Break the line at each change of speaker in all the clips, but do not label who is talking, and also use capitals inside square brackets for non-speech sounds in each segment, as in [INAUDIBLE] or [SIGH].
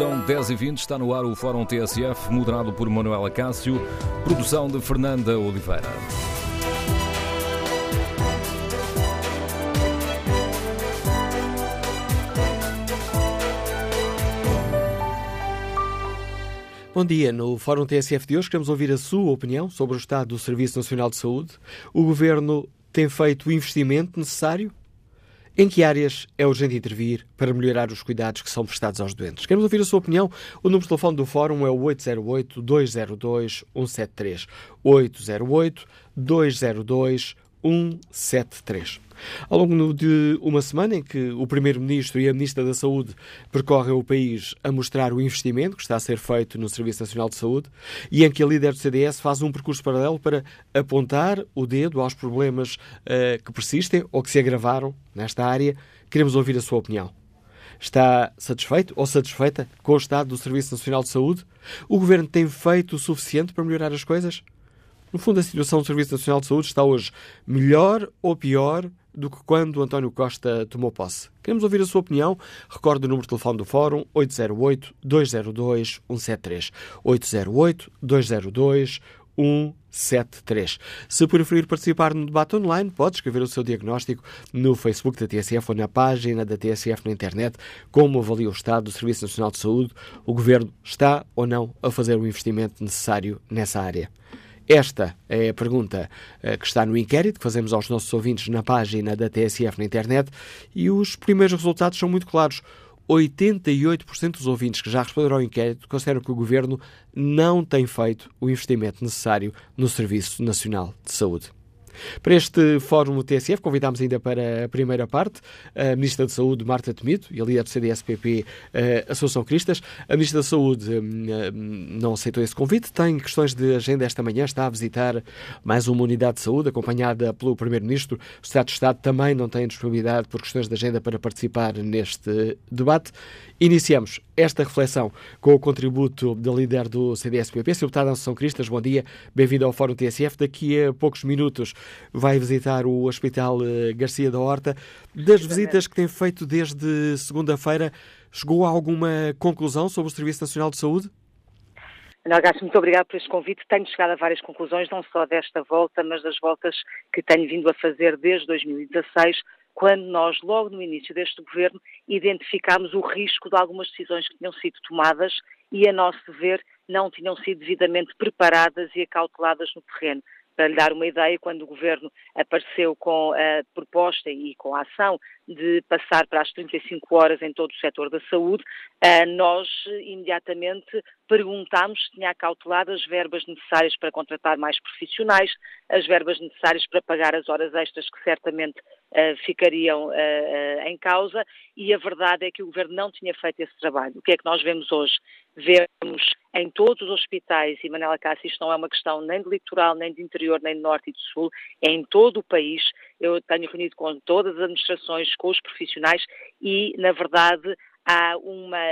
são 10h20, está no ar o Fórum TSF, moderado por Manuela Cássio, produção de Fernanda Oliveira.
Bom dia. No Fórum TSF de hoje queremos ouvir a sua opinião sobre o estado do Serviço Nacional de Saúde. O Governo tem feito o investimento necessário? Em que áreas é urgente intervir para melhorar os cuidados que são prestados aos doentes? Queremos ouvir a sua opinião. O número de telefone do Fórum é o 808-202-173. 808-202-173. Ao longo de uma semana em que o Primeiro-Ministro e a Ministra da Saúde percorrem o país a mostrar o investimento que está a ser feito no Serviço Nacional de Saúde e em que a líder do CDS faz um percurso paralelo para apontar o dedo aos problemas uh, que persistem ou que se agravaram nesta área, queremos ouvir a sua opinião. Está satisfeito ou satisfeita com o estado do Serviço Nacional de Saúde? O Governo tem feito o suficiente para melhorar as coisas? No fundo, a situação do Serviço Nacional de Saúde está hoje melhor ou pior do que quando António Costa tomou posse. Queremos ouvir a sua opinião. Recorde o número de telefone do Fórum 808-202-173. 808-202-173. Se preferir participar no debate online, pode escrever o seu diagnóstico no Facebook da TSF ou na página da TSF na internet. Como avalia o estado do Serviço Nacional de Saúde? O Governo está ou não a fazer o investimento necessário nessa área? Esta é a pergunta eh, que está no inquérito que fazemos aos nossos ouvintes na página da TSF na internet e os primeiros resultados são muito claros. 88% dos ouvintes que já responderam ao inquérito consideram que o governo não tem feito o investimento necessário no Serviço Nacional de Saúde. Para este Fórum TSF, convidámos ainda para a primeira parte a Ministra da Saúde, Marta Temido, e a líder do CDS-PP, Assunção Cristas. A Ministra da Saúde hum, não aceitou esse convite, tem questões de agenda esta manhã, está a visitar mais uma unidade de saúde, acompanhada pelo Primeiro-Ministro. O Estado de Estado também não tem disponibilidade por questões de agenda para participar neste debate. Iniciamos esta reflexão com o contributo da líder do CDS-PP, Sr. Deputado Assunção Cristas. Bom dia, bem-vindo ao Fórum TSF. Daqui a poucos minutos vai visitar o Hospital eh, Garcia da Horta. Das visitas que tem feito desde segunda-feira, chegou a alguma conclusão sobre o Serviço Nacional de Saúde?
Gasto, muito obrigado por este convite. Tenho chegado a várias conclusões, não só desta volta, mas das voltas que tenho vindo a fazer desde 2016, quando nós, logo no início deste governo, identificámos o risco de algumas decisões que tinham sido tomadas e, a nosso ver, não tinham sido devidamente preparadas e acauteladas no terreno. Para lhe dar uma ideia, quando o Governo apareceu com a proposta e com a ação de passar para as 35 horas em todo o setor da saúde, eh, nós imediatamente perguntámos se tinha acautelado as verbas necessárias para contratar mais profissionais, as verbas necessárias para pagar as horas extras que certamente ficariam uh, uh, em causa e a verdade é que o Governo não tinha feito esse trabalho. O que é que nós vemos hoje? Vemos em todos os hospitais, e Manela Cássio, isto não é uma questão nem de litoral, nem de interior, nem de norte e de sul, é em todo o país. Eu tenho reunido com todas as administrações, com os profissionais e, na verdade, há uma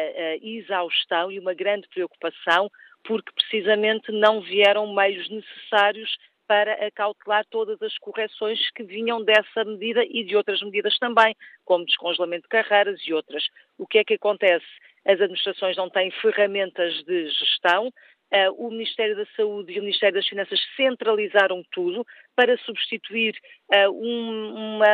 exaustão e uma grande preocupação porque precisamente não vieram meios necessários para acautelar todas as correções que vinham dessa medida e de outras medidas também, como descongelamento de carreiras e outras. O que é que acontece? As administrações não têm ferramentas de gestão, Uh, o Ministério da Saúde e o Ministério das Finanças centralizaram tudo para substituir uh, um, uma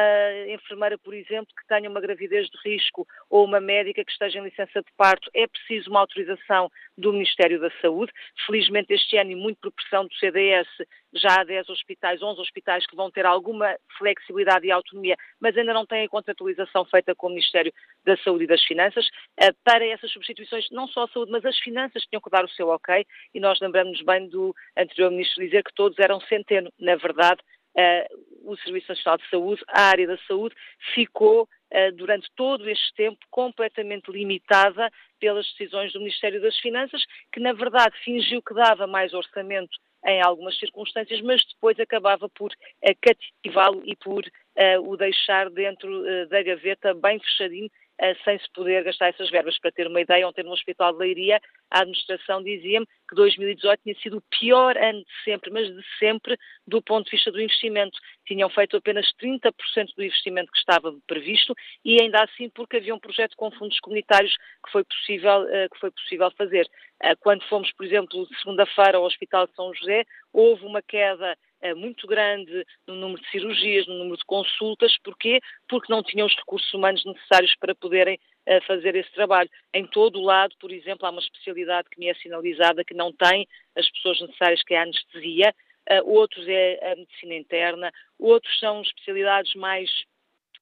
enfermeira, por exemplo, que tenha uma gravidez de risco ou uma médica que esteja em licença de parto. É preciso uma autorização do Ministério da Saúde. Felizmente, este ano, e muito por pressão do CDS, já há 10 hospitais, 11 hospitais que vão ter alguma flexibilidade e autonomia, mas ainda não têm a contratualização feita com o Ministério da Saúde e das Finanças. Uh, para essas substituições, não só a saúde, mas as finanças tinham que dar o seu ok e nós lembramos bem do anterior Ministro dizer que todos eram centeno. Na verdade, uh, o Serviço Nacional de Saúde, a área da saúde, ficou uh, durante todo este tempo completamente limitada pelas decisões do Ministério das Finanças, que na verdade fingiu que dava mais orçamento em algumas circunstâncias, mas depois acabava por uh, cativá-lo e por uh, o deixar dentro uh, da gaveta bem fechadinho sem se poder gastar essas verbas. Para ter uma ideia, ontem no Hospital de Leiria, a administração dizia-me que 2018 tinha sido o pior ano de sempre, mas de sempre, do ponto de vista do investimento. Tinham feito apenas 30% do investimento que estava previsto e ainda assim porque havia um projeto com fundos comunitários que foi possível, que foi possível fazer. Quando fomos, por exemplo, segunda-feira ao Hospital de São José, houve uma queda muito grande no número de cirurgias, no número de consultas. Porquê? Porque não tinham os recursos humanos necessários para poderem uh, fazer esse trabalho. Em todo o lado, por exemplo, há uma especialidade que me é sinalizada que não tem as pessoas necessárias, que é a anestesia, outros é a medicina interna, outros são especialidades mais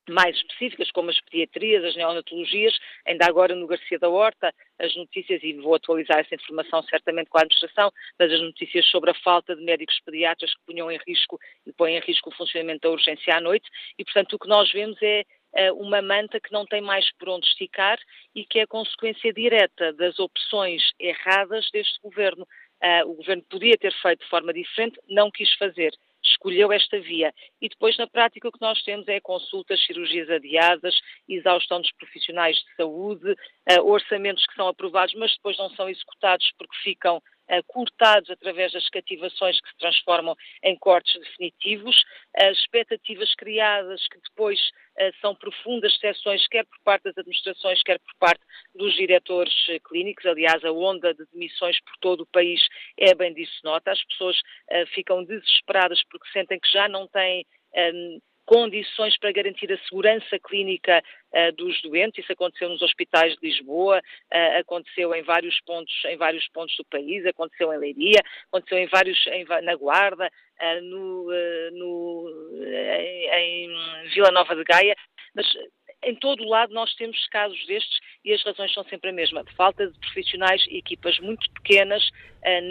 mais específicas, como as pediatrias, as neonatologias, ainda agora no Garcia da Horta, as notícias, e vou atualizar essa informação certamente com a administração, mas as notícias sobre a falta de médicos pediatras que punham em risco e põem em risco o funcionamento da urgência à noite, e portanto o que nós vemos é eh, uma manta que não tem mais por onde esticar e que é consequência direta das opções erradas deste governo. Uh, o governo podia ter feito de forma diferente, não quis fazer escolheu esta via. E depois, na prática, o que nós temos é consultas, cirurgias adiadas, exaustão dos profissionais de saúde, uh, orçamentos que são aprovados, mas depois não são executados porque ficam cortados através das cativações que se transformam em cortes definitivos, as expectativas criadas que depois uh, são profundas seções, quer por parte das administrações, quer por parte dos diretores uh, clínicos. Aliás, a onda de demissões por todo o país é bem disso nota. As pessoas ficam desesperadas porque sentem que já não têm um, condições para garantir a segurança clínica uh, dos doentes. Isso aconteceu nos hospitais de Lisboa, uh, aconteceu em vários pontos, em vários pontos do país, aconteceu em Leiria, aconteceu em vários, em, na Guarda, uh, no, no, em, em Vila Nova de Gaia, mas em todo o lado nós temos casos destes e as razões são sempre a mesma. Falta de profissionais e equipas muito pequenas,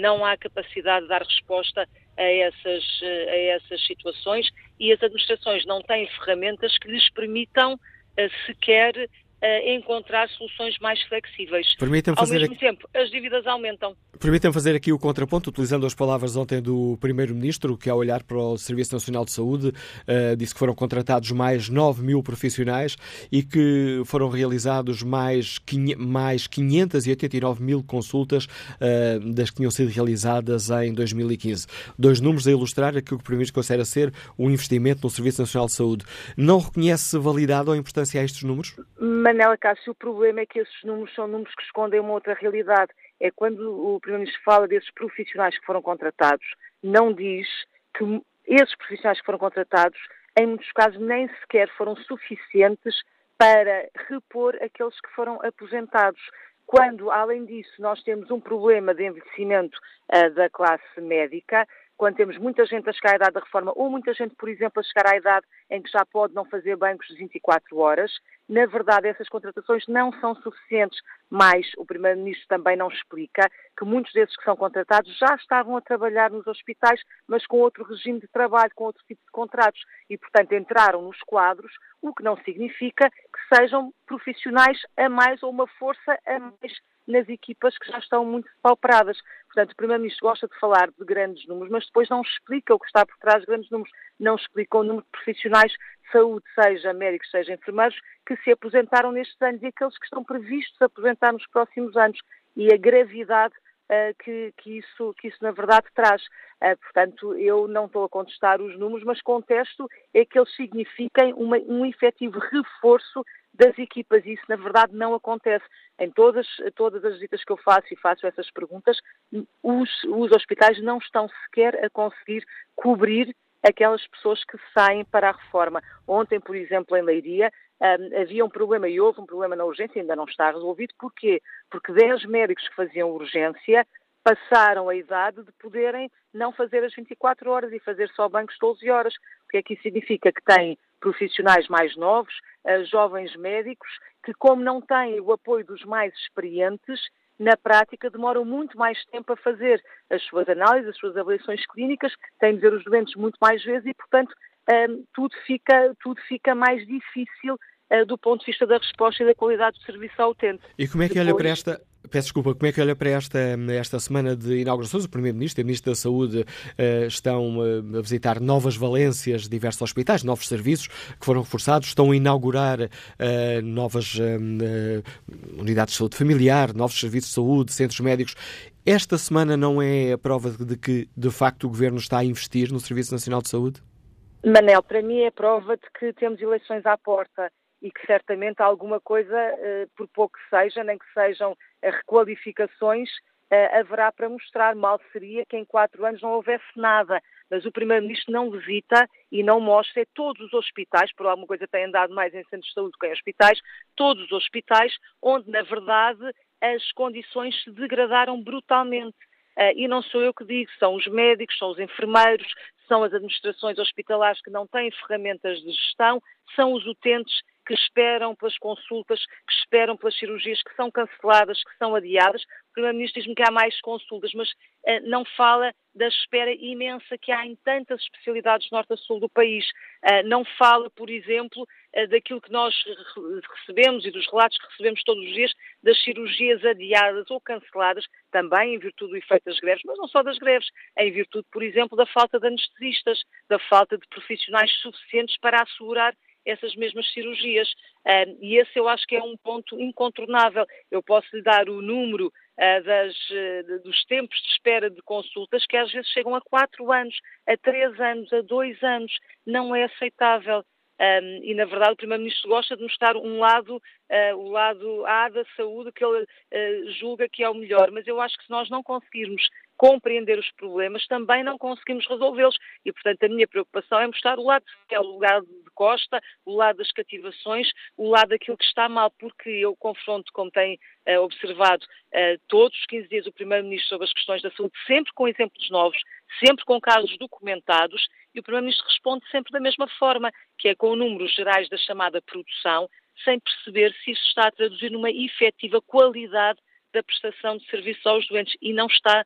não há capacidade de dar resposta a essas, a essas situações e as administrações não têm ferramentas que lhes permitam uh, sequer uh, encontrar soluções mais flexíveis. Ao mesmo aqui... tempo, as dívidas aumentam.
Permitam fazer aqui o contraponto, utilizando as palavras ontem do Primeiro-Ministro, que ao olhar para o Serviço Nacional de Saúde uh, disse que foram contratados mais 9 mil profissionais e que foram realizados mais, mais 589 mil consultas uh, das que tinham sido realizadas em 2015. Dois números a ilustrar aquilo que o Primeiro-Ministro considera ser um investimento no Serviço Nacional de Saúde. Não reconhece validade ou importância a estes números?
Manela Cássio, o problema é que esses números são números que escondem uma outra realidade é quando o Primeiro-Ministro fala desses profissionais que foram contratados, não diz que esses profissionais que foram contratados, em muitos casos, nem sequer foram suficientes para repor aqueles que foram aposentados. Quando, além disso, nós temos um problema de envelhecimento uh, da classe médica, quando temos muita gente a chegar à idade da reforma, ou muita gente, por exemplo, a chegar à idade em que já pode não fazer bancos de 24 horas, na verdade essas contratações não são suficientes, mas o Primeiro-Ministro também não explica que muitos desses que são contratados já estavam a trabalhar nos hospitais, mas com outro regime de trabalho, com outro tipo de contratos, e portanto entraram nos quadros, o que não significa que sejam profissionais a mais ou uma força a mais nas equipas que já estão muito pauperadas. Portanto, o Primeiro-Ministro gosta de falar de grandes números, mas depois não explica o que está por trás de grandes números. Não explica o número de profissionais de saúde, seja médicos, seja enfermeiros, que se aposentaram nestes anos e aqueles que estão previstos a aposentar nos próximos anos. E a gravidade Uh, que, que, isso, que isso na verdade traz. Uh, portanto, eu não estou a contestar os números, mas contesto é que eles signifiquem uma, um efetivo reforço das equipas. E isso, na verdade, não acontece. Em todas, todas as visitas que eu faço e faço essas perguntas, os, os hospitais não estão sequer a conseguir cobrir aquelas pessoas que saem para a reforma. Ontem, por exemplo, em Leiria, um, havia um problema e houve um problema na urgência, ainda não está resolvido. Porquê? Porque 10 médicos que faziam urgência passaram a idade de poderem não fazer as 24 horas e fazer só bancos 12 horas. O que é que isso significa? Que têm profissionais mais novos, uh, jovens médicos, que como não têm o apoio dos mais experientes, na prática demoram muito mais tempo a fazer as suas análises, as suas avaliações clínicas, têm de ver os doentes muito mais vezes e, portanto, um, tudo, fica, tudo fica mais difícil uh, do ponto de vista da resposta e da qualidade do serviço ao utente.
E como é que Depois... olha para esta Peço desculpa, como é que olha para esta, esta semana de inaugurações? O Primeiro-Ministro e o Ministro da Saúde uh, estão uh, a visitar novas valências, diversos hospitais, novos serviços que foram reforçados, estão a inaugurar uh, novas unidades de saúde familiar, novos serviços de saúde, centros médicos. Esta semana não é a prova de que, de facto, o Governo está a investir no Serviço Nacional de Saúde?
Manel, para mim é prova de que temos eleições à porta e que certamente alguma coisa, por pouco que seja, nem que sejam requalificações, haverá para mostrar. Mal seria que em quatro anos não houvesse nada. Mas o Primeiro-Ministro não visita e não mostra todos os hospitais, por alguma coisa tem andado mais em centros de saúde que em hospitais, todos os hospitais onde, na verdade, as condições se degradaram brutalmente. Uh, e não sou eu que digo, são os médicos, são os enfermeiros, são as administrações hospitalares que não têm ferramentas de gestão, são os utentes que esperam pelas consultas, que esperam pelas cirurgias que são canceladas, que são adiadas. O Primeiro-Ministro diz-me que há mais consultas, mas uh, não fala da espera imensa que há em tantas especialidades norte a sul do país. Uh, não fala, por exemplo, uh, daquilo que nós recebemos e dos relatos que recebemos todos os dias das cirurgias adiadas ou canceladas, também em virtude do efeito das greves, mas não só das greves, em virtude, por exemplo, da falta de anestesistas, da falta de profissionais suficientes para assegurar essas mesmas cirurgias. Uh, e esse eu acho que é um ponto incontornável. Eu posso lhe dar o número uh, das, uh, dos tempos de espera de consultas, que às vezes chegam a quatro anos, a três anos, a dois anos. Não é aceitável. Um, e, na verdade, o Primeiro-Ministro gosta de mostrar um lado, uh, o lado A da saúde, que ele julga que é o melhor. Mas eu acho que se nós não conseguirmos compreender os problemas, também não conseguimos resolvê-los. E, portanto, a minha preocupação é mostrar o lado que é o lugar de costa, o lado das cativações, o lado daquilo que está mal, porque eu confronto, como tem uh, observado, uh, todos os 15 dias o Primeiro-Ministro sobre as questões da saúde, sempre com exemplos novos, sempre com casos documentados, e o Primeiro-Ministro responde sempre da mesma forma, que é com números gerais da chamada produção, sem perceber se isso está a traduzir numa efetiva qualidade da prestação de serviços aos doentes e não está eh,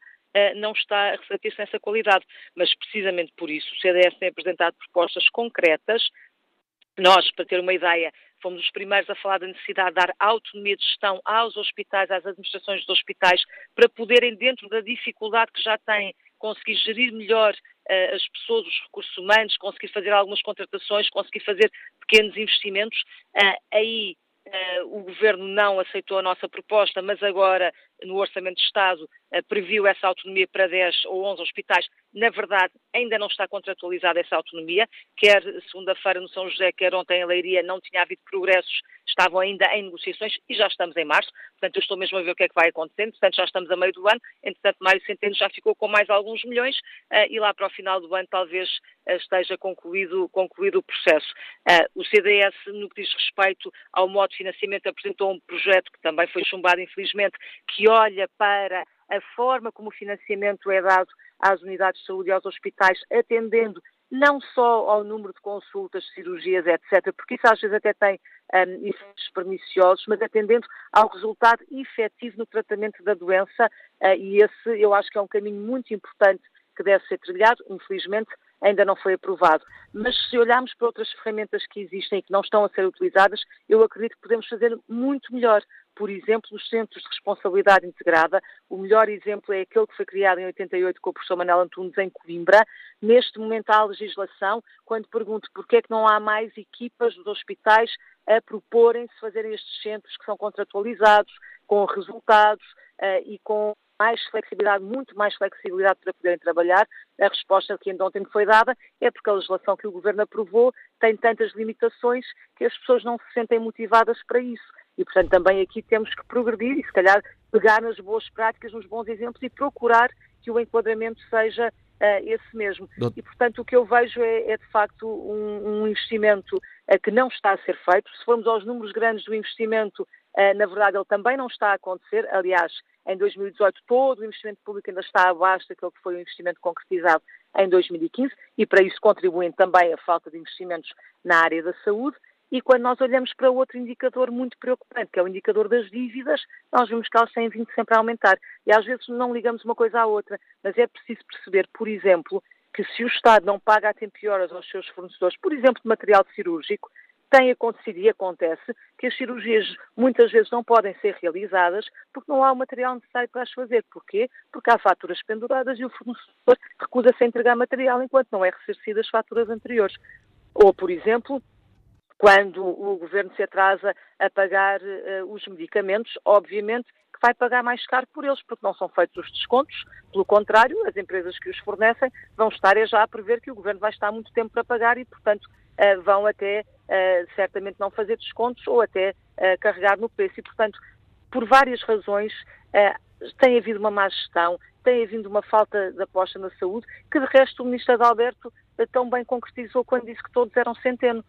não está a refletir-se nessa qualidade. Mas precisamente por isso o CDS tem apresentado propostas concretas. Nós, para ter uma ideia, fomos os primeiros a falar da necessidade de dar autonomia de gestão aos hospitais, às administrações dos hospitais, para poderem, dentro da dificuldade que já têm, conseguir gerir melhor uh, as pessoas, os recursos humanos, conseguir fazer algumas contratações, conseguir fazer pequenos investimentos. Uh, aí uh, o Governo não aceitou a nossa proposta, mas agora no Orçamento de Estado previu essa autonomia para 10 ou 11 hospitais. Na verdade, ainda não está contratualizada essa autonomia. Quer segunda-feira no São José, quer ontem em Leiria, não tinha havido progressos, estavam ainda em negociações e já estamos em março. Portanto, eu estou mesmo a ver o que é que vai acontecendo. Portanto, já estamos a meio do ano. Entretanto, Mário Centeno já ficou com mais alguns milhões uh, e lá para o final do ano talvez uh, esteja concluído, concluído o processo. O CDS, no que diz respeito ao modo de financiamento, apresentou um projeto que também foi chumbado, infelizmente, que olha para a forma como o financiamento é dado às unidades de saúde e aos hospitais, atendendo não só ao número de consultas, cirurgias, etc., porque isso às vezes até tem um, efeitos perniciosos, mas atendendo ao resultado efetivo no tratamento da doença, uh, e esse eu acho que é um caminho muito importante que deve ser trilhado, infelizmente ainda não foi aprovado. Mas se olharmos para outras ferramentas que existem e que não estão a ser utilizadas, eu acredito que podemos fazer muito melhor por exemplo, os Centros de Responsabilidade Integrada. O melhor exemplo é aquele que foi criado em 88 com o professor Manel Antunes em Coimbra. Neste momento há legislação, quando pergunto porquê é que não há mais equipas dos hospitais a proporem-se fazerem estes centros que são contratualizados, com resultados uh, e com mais flexibilidade, muito mais flexibilidade para poderem trabalhar. A resposta que ainda ontem me foi dada é porque a legislação que o Governo aprovou tem tantas limitações que as pessoas não se sentem motivadas para isso. E, portanto, também aqui temos que progredir e, se calhar, pegar nas boas práticas, nos bons exemplos e procurar que o enquadramento seja uh, esse mesmo. E, portanto, o que eu vejo é, é de facto, um, um investimento uh, que não está a ser feito. Se formos aos números grandes do investimento, uh, na verdade, ele também não está a acontecer. Aliás, em 2018, todo o investimento público ainda está abaixo daquele que foi o investimento concretizado em 2015 e, para isso, contribuem também a falta de investimentos na área da saúde. E quando nós olhamos para outro indicador muito preocupante, que é o indicador das dívidas, nós vemos que elas têm vindo sempre a aumentar. E às vezes não ligamos uma coisa à outra, mas é preciso perceber, por exemplo, que se o Estado não paga a tempo e horas aos seus fornecedores, por exemplo, de material cirúrgico, tem acontecido e acontece que as cirurgias muitas vezes não podem ser realizadas porque não há o material necessário para as fazer. Porquê? Porque há faturas penduradas e o fornecedor recusa-se a entregar material enquanto não é ressarcido as faturas anteriores. Ou, por exemplo, quando o governo se atrasa a pagar uh, os medicamentos, obviamente que vai pagar mais caro por eles, porque não são feitos os descontos. Pelo contrário, as empresas que os fornecem vão estar já a prever que o governo vai estar muito tempo para pagar e, portanto, uh, vão até uh, certamente não fazer descontos ou até uh, carregar no preço. E, portanto, por várias razões, tem havido uma má gestão, tem havido uma falta de aposta na saúde, que de resto o Ministro Adalberto tão bem concretizou quando disse que todos eram centeno.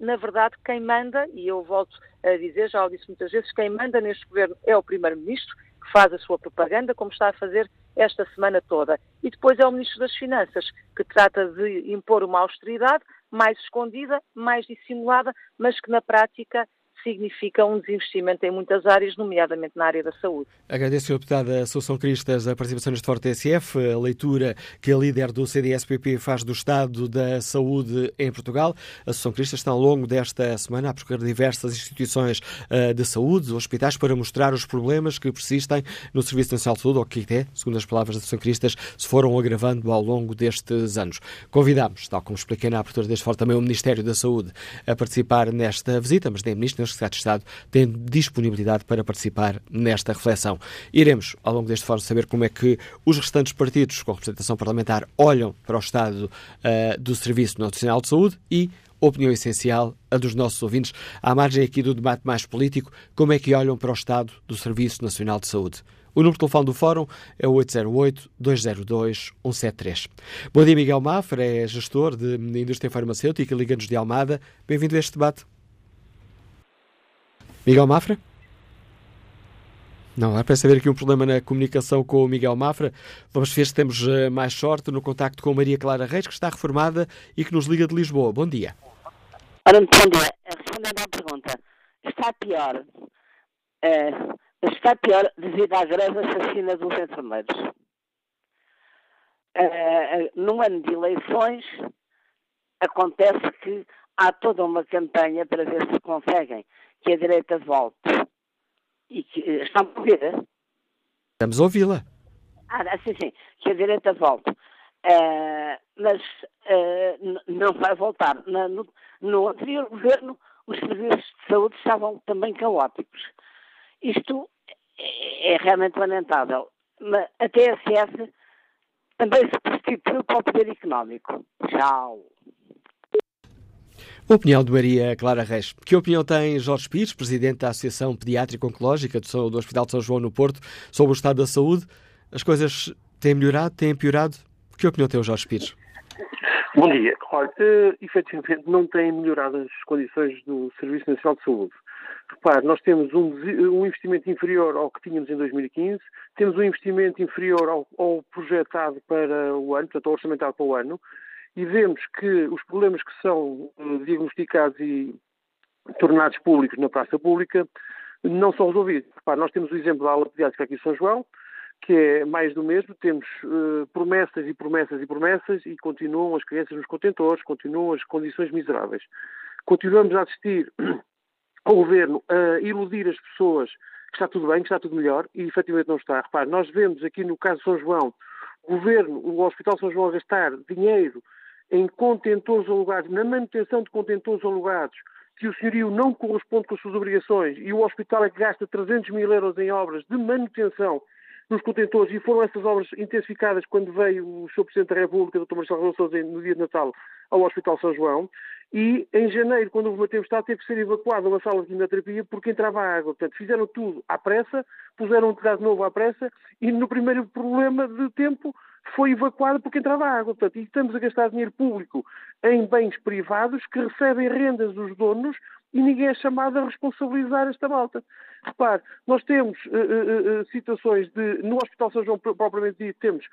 na verdade, quem manda, e eu volto a dizer, já o disse muitas vezes, quem manda neste governo é o Primeiro-Ministro, que faz a sua propaganda, como está a fazer esta semana toda. E depois é o Ministro das Finanças, que trata de impor uma austeridade mais escondida, mais dissimulada, mas que na prática significa um desinvestimento em muitas áreas, nomeadamente na área da saúde.
Agradeço, Sra. Deputada Assunção Cristas, a participação neste Forte TSF, a leitura que a líder do CDS-PP faz do estado da saúde em Portugal. A Assunção Cristas está ao longo desta semana a percorrer diversas instituições uh, de saúde, hospitais, para mostrar os problemas que persistem no Serviço Nacional de Saúde, ou que até, segundo as palavras da Assunção Cristas, se foram agravando ao longo destes anos. Convidamos, tal como expliquei na abertura deste Forte, também o Ministério da Saúde a participar nesta visita, mas nem Ministro, nem Secretário de Estado têm disponibilidade para participar nesta reflexão. Iremos, ao longo deste fórum, saber como é que os restantes partidos com representação parlamentar olham para o estado uh, do Serviço Nacional de Saúde e opinião essencial, a dos nossos ouvintes, à margem aqui do debate mais político, como é que olham para o estado do Serviço Nacional de Saúde. O número de telefone do Fórum é o 808-202-173. Bom dia, Miguel Mafra, é gestor de indústria farmacêutica, Liga-nos de Almada. Bem-vindo a este debate. Miguel Mafra? Não, há para saber aqui um problema na comunicação com o Miguel Mafra. Vamos ver se temos eh, mais sorte no contacto com Maria Clara Reis, que está reformada e que nos liga de Lisboa. Bom dia.
Ora, bom dia. Respondendo à pergunta, está pior, uh, está pior devido à greve assassina dos enfermeiros. Uh, num ano de eleições, acontece que há toda uma campanha para ver se conseguem que a direita volte. E que, eh, está a ouvir?
Estamos a ouvi-la.
Ah, sim, sim, que a direita volte. Uh, mas uh, não vai voltar. Na, no, no anterior governo, os serviços de saúde estavam também caóticos. Isto é, é realmente lamentável. Mas a TSF também se prostituiu para o poder económico. Tchau.
Opinião de Maria Clara Reis. Que opinião tem Jorge Pires, presidente da Associação Pediátrica Oncológica do Hospital de São João no Porto, sobre o estado da saúde? As coisas têm melhorado, têm piorado? Que opinião tem o Jorge Pires?
Bom dia. Olha, uh, efetivamente não têm melhorado as condições do Serviço Nacional de Saúde. Repare, nós temos um, um, investimento inferior ao que tínhamos em 2015, temos um investimento inferior ao, ao projetado para o ano, portanto, ao orçamentado para o ano, e vemos que os problemas que são eh, diagnosticados e tornados públicos na praça pública não são resolvidos. Nós temos o exemplo da aula pediátrica aqui em São João, que é mais do mesmo, temos uh, promessas e promessas e promessas e continuam as crianças nos contentores, continuam as condições miseráveis. Continuamos a assistir ao governo a iludir as pessoas que está tudo bem, que está tudo melhor, e efetivamente não está. Repare, nós vemos aqui no caso de São João, o governo, o Hospital São João a gastar dinheiro em contentores alugados, na manutenção de contentores alugados, que o senhorio não corresponde com as suas obrigações e o hospital é que gasta 300 mil euros em obras de manutenção nos contentores e foram essas obras intensificadas quando veio o Sr. Presidente da República, Dr. Marcelo Rebelo Sousa, no dia de Natal, ao Hospital São João. E em janeiro, quando houve uma tempestade, teve que ser evacuada uma sala de quimioterapia porque entrava água. Portanto, fizeram tudo à pressa, puseram um telhado novo à pressa e no primeiro problema de tempo foi evacuada porque entrava água. Portanto, e estamos a gastar dinheiro público em bens privados que recebem rendas dos donos e ninguém é chamado a responsabilizar esta malta. Repare, nós temos uh, uh, uh, situações de, no Hospital São João propriamente dito, temos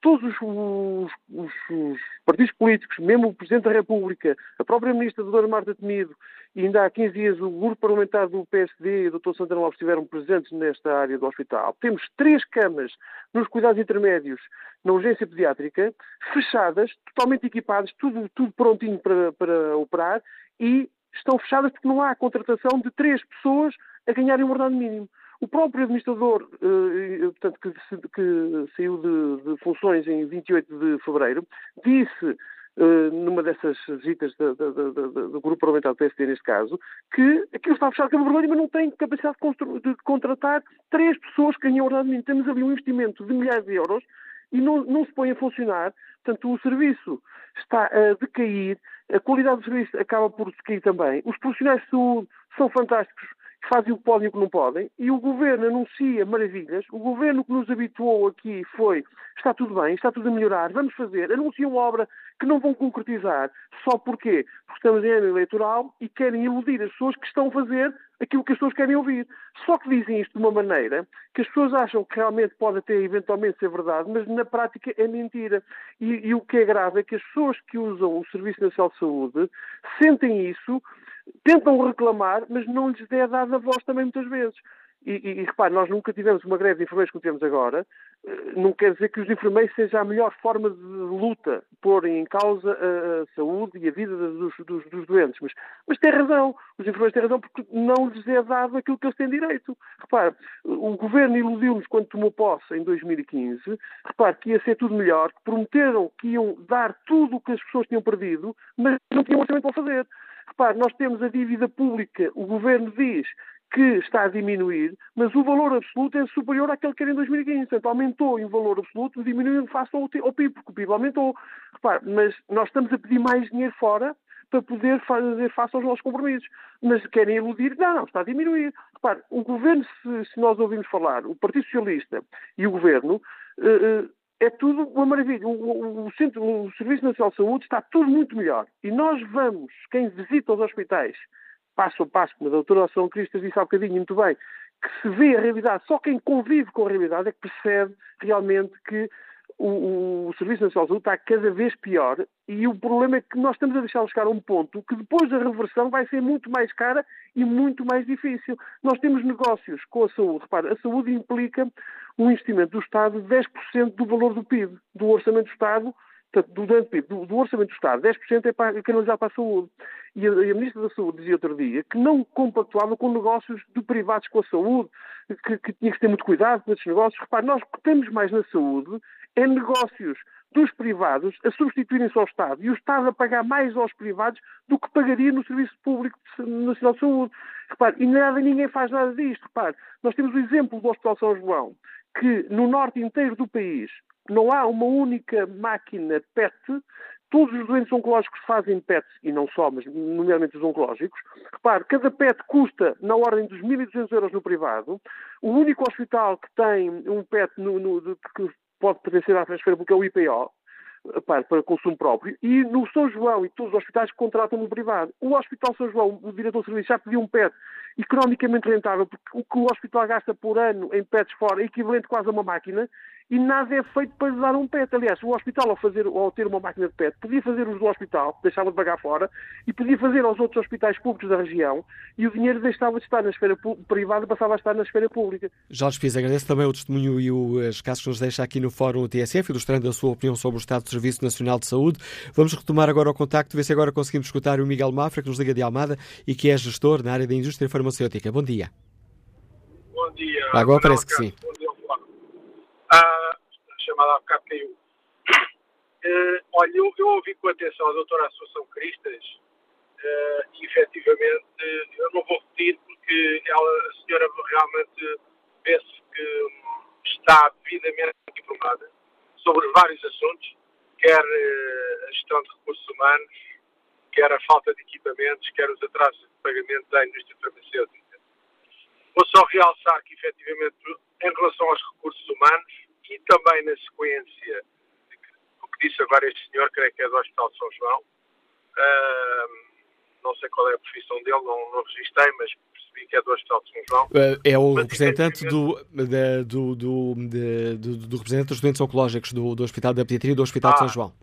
todos os, os, os, partidos políticos, mesmo o Presidente da República, a própria Ministra Dona Marta Temido, e ainda há 15 dias o grupo parlamentar do PSD e o Dr. Santana Lopes estiveram presentes nesta área do hospital. Temos três camas nos cuidados intermédios na urgência pediátrica, fechadas, totalmente equipadas, tudo, tudo prontinho para, para operar, e estão fechadas porque não há contratação de três pessoas a ganharem o ordenado mínimo. O próprio administrador, eh, portanto, que, que saiu de, de, funções em 28 de fevereiro, disse eh, numa dessas visitas do, do, do, do, grupo parlamentar do PSD, neste caso, que aquilo está fechado com a vergonha, mas não tem capacidade de, de, contratar três pessoas que ganham ordenado mínimo. Temos ali um investimento de milhares de euros e não, não se põe a funcionar. Portanto, o serviço está a decair, a qualidade do serviço acaba por decair também. Os profissionais de saúde são fantásticos, fazem o que podem e o que não podem, e o governo anuncia maravilhas. O governo que nos habituou aqui foi: está tudo bem, está tudo a melhorar, vamos fazer. Anunciam obra que não vão concretizar. Só porquê? Porque estamos em ano eleitoral e querem iludir as pessoas que estão a fazer aquilo que as pessoas querem ouvir. Só que dizem isto de uma maneira que as pessoas acham que realmente pode até eventualmente ser verdade, mas na prática é mentira. E, e o que é grave é que as pessoas que usam o Serviço Nacional de Saúde sentem isso tentam reclamar, mas não lhes é dada voz também muitas vezes. E, e, e repare, nós nunca tivemos uma greve de enfermeiros como temos agora. Eh, não quer dizer que os enfermeiros seja a melhor forma de luta, porem em causa a, a saúde e a vida dos, dos, dos, doentes. Mas, mas tem razão. Os enfermeiros têm razão porque não lhes é dado aquilo que eles têm direito. Repare, o governo iludiu-nos quando tomou posse em 2015. Repare que ia ser tudo melhor, que prometeram que iam dar tudo o que as pessoas tinham perdido, mas não tinham orçamento para fazer. Repare, nós temos a dívida pública, o governo diz que está a diminuir, mas o valor absoluto é superior àquele que era em 2015. Portanto, aumentou em valor absoluto, diminuindo face ao, PIB, porque o PIB aumentou. Repare, mas nós estamos a pedir mais dinheiro fora para poder fazer face aos nossos compromissos. Mas querem iludir, não, não, está a diminuir. Repare, o governo, se, se nós ouvimos falar, o Partido Socialista e o governo, uh, é tudo uma maravilha. O, o, Centro, o Serviço Nacional de Saúde está tudo muito melhor. E nós vamos, quem visita os hospitais, passo a passo, como a doutora São Cristas disse há bocadinho muito bem, que se vê a realidade, só quem convive com a realidade é que percebe realmente que o, o, Serviço Nacional de Saúde está cada vez pior e o problema é que nós estamos a deixá-lo chegar a um ponto que depois da reversão vai ser muito mais cara e muito mais difícil. Nós temos negócios com a saúde. Repara, a saúde implica um investimento do Estado de 10% do valor do PIB, do orçamento do Estado, do, do, do, orçamento do Estado, 10% é para, canalizar para a saúde. E a, e a, Ministra da Saúde dizia outro dia que não compactuava com negócios de privados com a saúde, que, que tinha que ter muito cuidado com esses negócios. Repare, nós que temos mais na saúde é negócios dos privados a substituírem-se ao Estado e o Estado a pagar mais aos privados do que pagaria no Serviço Público Nacional de Saúde. Repare, e nada, ninguém faz nada disto. Repare, nós temos o exemplo do Hospital São João, que no norte inteiro do país não há uma única máquina PET Todos os doentes oncológicos fazem PET, e não só, mas nomeadamente os oncológicos. Repare, cada PET custa na ordem dos 1.200 euros no privado. O único hospital que tem um PET no, no, que pode pertencer à transferência porque é o IPO, para, para consumo próprio, e no São João e todos os hospitais contratam no privado. O Hospital São João, o diretor de serviço, já pediu um PET economicamente rentável, porque o que o hospital gasta por ano em PETs fora é equivalente quase a uma máquina, e nada é feito para lhe dar um PET. Aliás, o hospital, ao, fazer, ao ter uma máquina de PET, podia fazer os do hospital, deixava de pagar fora, e podia fazer aos outros hospitais públicos da região, e o dinheiro deixava de estar na esfera privada passava a estar na esfera pública.
Jorge Pires, agradeço também o testemunho e os casos que nos deixa aqui no Fórum TSF, ilustrando a sua opinião sobre o Estado do Serviço Nacional de Saúde. Vamos retomar agora o contacto, ver se agora conseguimos escutar o Miguel Mafra, que nos liga de Almada e que é gestor na área da indústria farmacêutica. Bom dia.
Bom dia.
Agora parece que sim.
Bom dia, ah, chamada há bocado caiu. Uh, olha, eu, eu, ouvi com atenção a doutora Assunção Cristas uh, e efetivamente eu não vou repetir porque ela, a senhora realmente penso que está devidamente informada sobre vários assuntos, quer uh, a gestão de recursos humanos, quer a falta de equipamentos, quer os atrasos pagamento da indústria farmacêutica. Vou só realçar que, efetivamente, em relação aos recursos humanos, e também na sequência do que disse agora este senhor, creio que é do Hospital de São João. Uh, não sei qual é a profissão dele, não, não registrei, mas percebi que é do Hospital de São João.
É o mas, representante do, da, do, do, do, do, representante dos doentes oncológicos do, do Hospital da Pediatria e do Hospital ah, de São João.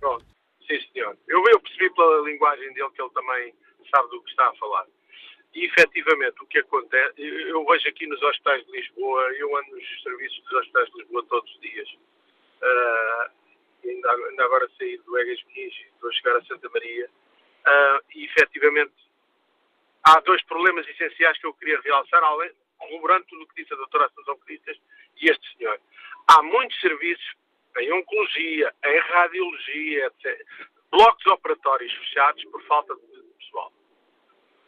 Pronto, sim senhor. Eu, eu percebi pela linguagem dele que ele também sabe do que está a falar. E efetivamente o que acontece, eu vejo aqui nos hospitais de Lisboa, eu ando nos serviços dos hospitais de Lisboa todos os dias. Uh, ainda, ainda, agora saí do Egas Muniz, estou a chegar a Santa Maria. Uh, e efetivamente há dois problemas essenciais que eu queria realçar, além, corroborando tudo o que disse a doutora Assunção Cristas e este senhor. Há muitos serviços em oncologia, em radiologia, etc. Blocos operatórios fechados por falta de.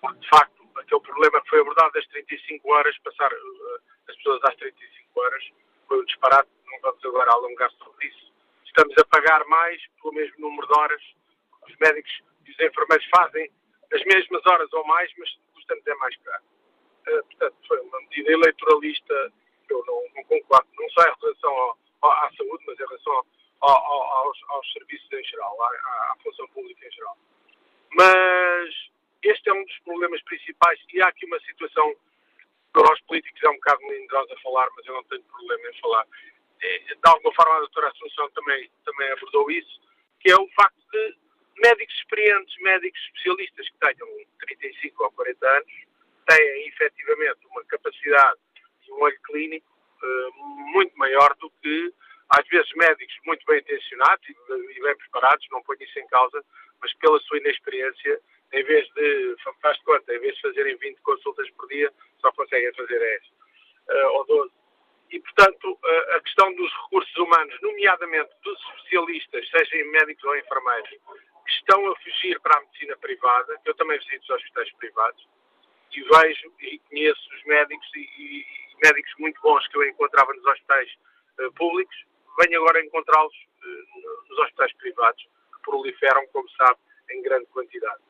De facto, aquele problema que foi abordado das 35 horas, passar uh, as pessoas às 35 horas, foi um disparate, não vamos agora alongar sobre isso. Estamos a pagar mais pelo mesmo número de horas. Os médicos e os enfermeiros fazem as mesmas horas ou mais, mas custa-nos é mais caro. Uh, portanto, foi uma medida eleitoralista eu não, não concordo, não só em relação ao, ao, à saúde, mas em relação ao, aos, aos, serviços em geral, à, à, função pública em geral. Mas este é um dos problemas principais e há aqui uma situação que nós políticos é um bocado melindrosa a falar, mas eu não tenho problema em falar. De alguma forma a doutora Assunção também, também abordou isso, que é o facto de médicos experientes, médicos especialistas que tenham 35 ou 40 anos, têm efetivamente uma capacidade e um olho clínico uh, muito maior do que, às vezes, médicos muito bem intencionados e, e bem preparados, não ponho isso em causa, mas pela sua inexperiência, em vez de, faz de conta, em vez de fazerem 20 consultas por dia, só conseguem fazer 10 uh, ou 12. E, portanto, uh, a questão dos recursos humanos, nomeadamente dos especialistas, sejam médicos ou enfermeiros, que estão a fugir para a medicina privada, eu também visito os hospitais privados, e vejo e conheço os médicos e, e, médicos muito bons que eu encontrava nos hospitais uh, públicos, venho agora encontrá-los uh, nos hospitais privados, que proliferam, como sabe, em grande quantidade.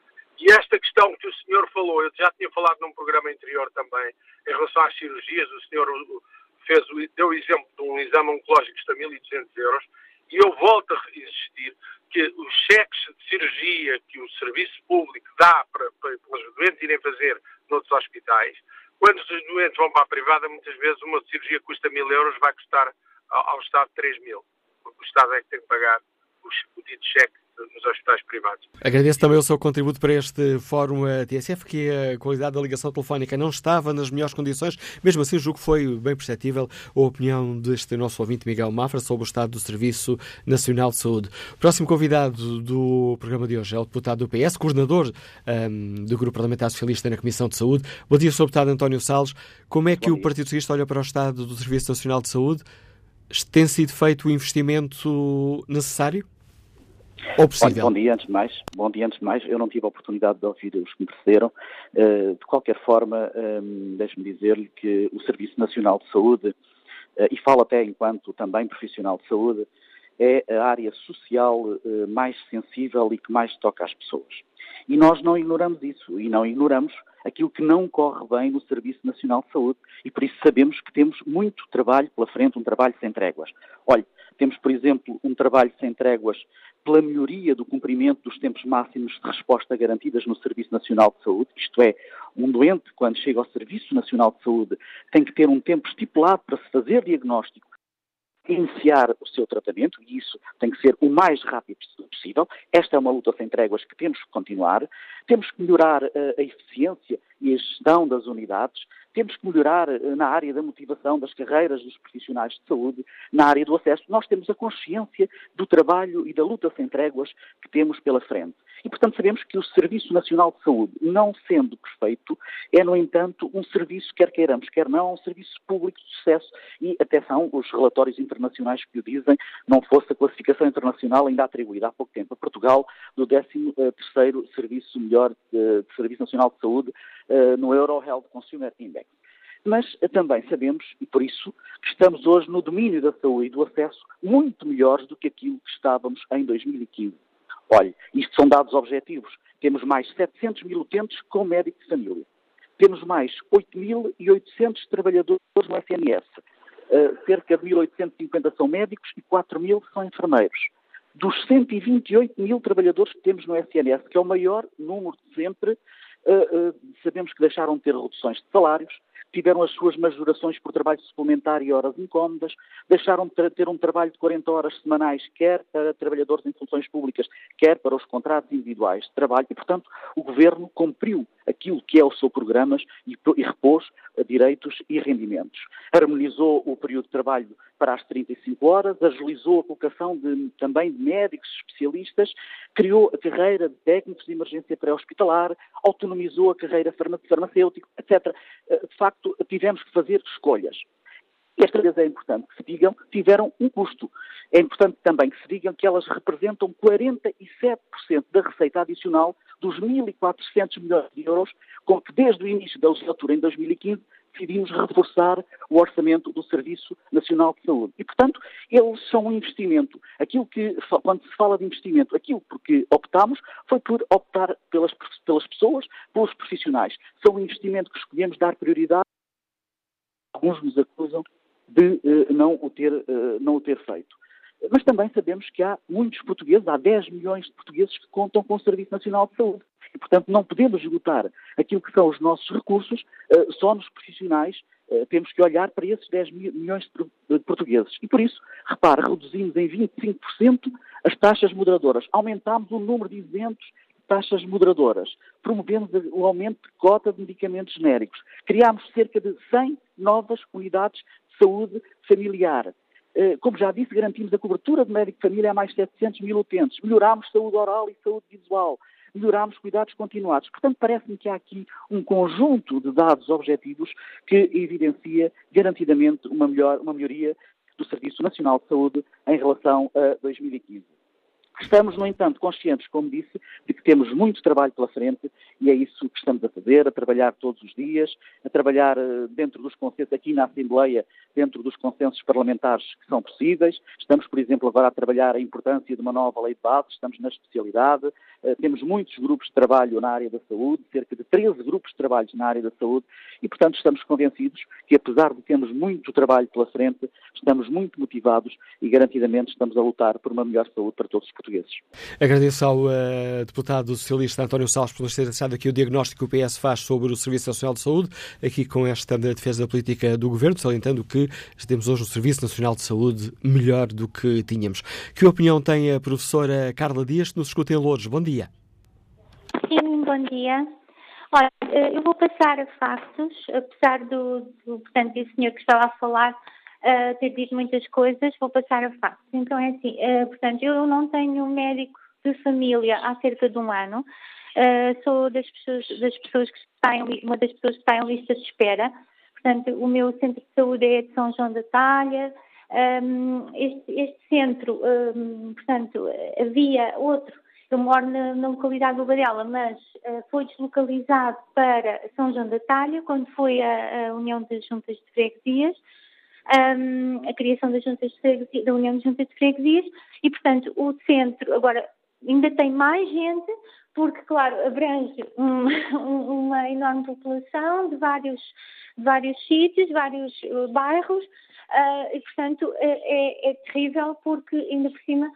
E esta questão que o senhor falou, eu já tinha falado num programa anterior também, em relação às cirurgias, o senhor fez, deu o exemplo de um exame oncológico que custa 1.200 euros, e eu volto a insistir que os cheques de cirurgia que o serviço público dá para, para, para os doentes irem fazer noutros hospitais, quando os doentes vão para a privada, muitas vezes uma cirurgia custa mil euros, vai custar ao, ao Estado 3 mil, porque o Estado é que tem que pagar o, o dito cheque nos hospitais privados.
Agradeço também o seu contributo para este fórum TSF, que a qualidade da ligação telefónica não estava nas melhores condições, mesmo assim julgo que foi bem perceptível a opinião deste nosso ouvinte Miguel Mafra sobre o estado do Serviço Nacional de Saúde. O próximo convidado do programa de hoje é o deputado do PS, coordenador um, do Grupo Parlamentar Socialista na Comissão de Saúde. Bom dia, Sr. Deputado António Salles. Como é que o Partido Socialista olha para o estado do Serviço Nacional de Saúde? Tem sido feito o investimento necessário? Ou possível?
bom dia, antes de mais. Bom dia, antes de mais. Eu não tive a oportunidade de ouvir os que me precederam. Uh, de qualquer forma, um, deixe-me dizer-lhe que o Serviço Nacional de Saúde, uh, e falo até enquanto também profissional de saúde, é a área social uh, mais sensível e que mais toca às pessoas. E nós não ignoramos isso, e não ignoramos aquilo que não corre bem no Serviço Nacional de Saúde, e por isso sabemos que temos muito trabalho pela frente, um trabalho sem tréguas. Olhe, temos, por exemplo, um trabalho sem tréguas pela melhoria do cumprimento dos tempos máximos de resposta garantidas no Serviço Nacional de Saúde, isto é, um doente, quando chega ao Serviço Nacional de Saúde, tem que ter um tempo estipulado para se fazer diagnóstico iniciar o seu tratamento, e isso tem que ser o mais rápido possível. Esta é uma luta sem tréguas que temos que continuar. Temos que melhorar uh, a eficiência e a gestão das unidades. Temos que melhorar uh, na área da motivação das carreiras dos profissionais de saúde, na área do acesso. Nós temos a consciência do trabalho e da luta sem tréguas que temos pela frente. E, portanto, sabemos que o Serviço Nacional de Saúde, não sendo perfeito, é, no entanto, um serviço, quer queiramos, quer não, um serviço público de sucesso. E, atenção, os relatórios internacionais que o dizem, não fosse a classificação internacional ainda atribuída há pouco tempo a Portugal do 13º eh, Serviço Melhor de, de Serviço Nacional de Saúde uh, no Euro Health Consumer Index. Mas também sabemos, e por isso, que estamos hoje no domínio da saúde e do acesso muito melhores do que aquilo que estávamos em 2015. Olhe, isto são dados objetivos. Temos mais 700 mil utentes com médico de família. Temos mais 8.800 trabalhadores no SNS. Uh, cerca de 1.850 são médicos e 4 mil são enfermeiros. Dos 128 mil trabalhadores que temos no SNS, que é o maior número de sempre, uh, uh, sabemos que deixaram de ter reduções de salários, tiveram as suas majorações por trabalho suplementar e horas incómodas, deixaram de ter um trabalho de 40 horas semanais, quer para trabalhadores em funções públicas, quer para os contratos individuais de trabalho, e, portanto, o Governo cumpriu aquilo que é o seu programa e, e repôs direitos e rendimentos. Harmonizou o período de trabalho para as 35 horas, agilizou a colocação de, também de médicos especialistas, criou a carreira de técnicos de emergência pré-hospitalar, autonomizou a carreira farmacêutica, etc. Eh, de facto, tivemos que fazer escolhas. Esta vez é importante que se digam que tiveram um custo. É importante também que se digam que elas representam 47% da receita adicional dos 1.400 milhões de euros com que desde o início da legislatura em 2015 decidimos reforçar o orçamento do Serviço Nacional de Saúde. E, portanto, eles são um investimento. Aquilo que, quando se fala de investimento, aquilo por que optamos foi por optar pelas, pelas pessoas, pelos profissionais. São um investimento que escolhemos dar prioridade. Alguns nos acusam de uh, não, o ter, uh, não o ter feito. Mas também sabemos que há muitos portugueses, há 10 milhões de portugueses que contam com o Serviço Nacional de Saúde. E, portanto, não podemos esgotar aquilo que são os nossos recursos uh, só nos profissionais. Uh, temos que olhar para esses 10 milhões de portugueses. E, por isso, repare, reduzimos em 25% as taxas moderadoras. Aumentámos o número de isentos de taxas moderadoras. Promovemos o aumento de cota de medicamentos genéricos. Criámos cerca de 100 novas unidades de saúde familiar. Eh, como já disse, garantimos a cobertura de médico de família a mais 700 mil utentes. Melhorámos saúde oral e saúde visual melhorarmos cuidados continuados. Portanto, parece-me que há aqui um conjunto de dados objetivos que evidencia garantidamente uma, melhor, uma melhoria do Serviço Nacional de Saúde em relação a 2015. Estamos, no entanto, conscientes, como disse, de que temos muito trabalho pela frente e é isso que estamos a fazer, a trabalhar todos os dias, a trabalhar eh, dentro dos consensos, aqui na Assembleia, dentro dos consensos parlamentares que são possíveis. Estamos, por exemplo, agora a trabalhar a importância de uma nova lei de base, estamos na especialidade, temos muitos grupos de trabalho na área da saúde, cerca de 13 grupos de trabalho na área da saúde e, portanto, estamos convencidos que, apesar de termos muito trabalho pela frente, estamos muito motivados e, garantidamente, estamos a lutar por uma melhor saúde para todos os portugueses.
Agradeço ao uh, deputado socialista António Salles por nos ter deixado aqui o diagnóstico que o PS faz sobre o Serviço Nacional de Saúde, aqui com esta defesa da política do Governo, salientando que temos hoje um Serviço Nacional de Saúde melhor do que tínhamos. Que opinião tem a professora Carla Dias, que nos escuta em? Bom dia.
Sim, bom dia. Olha, eh, eu vou passar a factos, apesar do, do portanto, do senhor que estava a falar uh, ter dito muitas coisas, vou passar a factos. Então é assim, uh, portanto, eu não tenho médico de família há cerca de um ano, uh, sou das pessoas, das pessoas que está uma das pessoas que está em lista de espera, portanto, o meu centro de saúde é de São João da Talha, um, este, este, centro, um, portanto, havia outro, eu moro na, na localidade do Badela, mas uh, foi deslocalizado para São João da Talha, quando foi a, a União das Juntas de Freguesias, um, a criação das juntas de da União de Juntas de Freguesias e, portanto, o centro agora ainda tem mais gente porque, claro, abrange um, [LAUGHS] uma enorme população de vários, de vários sítios, vários uh, bairros uh, e, portanto, é, é, é, terrível porque, ainda por cima,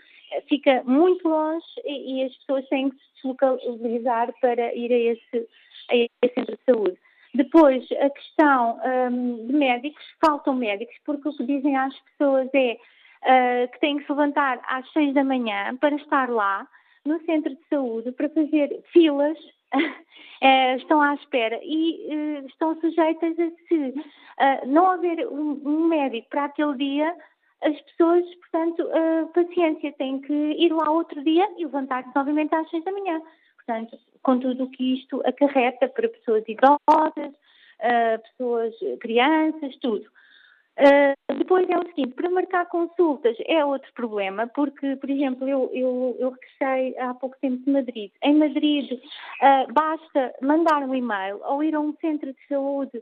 fica muito longe e, e as pessoas têm que se deslocalizar para ir a esse, a esse centro de saúde. Depois, a questão um, de médicos, faltam médicos, porque o que dizem às pessoas é uh, que têm que se levantar às seis da manhã para estar lá, no centro de saúde, para fazer filas, uh, [LAUGHS] estão à espera e uh, estão sujeitas a se não haver um, médico para aquele dia, as pessoas, portanto, paciência, têm que ir lá outro dia e levantar-se novamente às seis da manhã. Portanto, com tudo o que isto acarreta para pessoas idosas, uh, pessoas, crianças, tudo. Uh, depois é o seguinte, para marcar consultas é outro problema, porque, por exemplo, eu, eu, eu regressei há pouco tempo de Madrid. Em Madrid uh, basta mandar um e-mail ou ir a um centro de saúde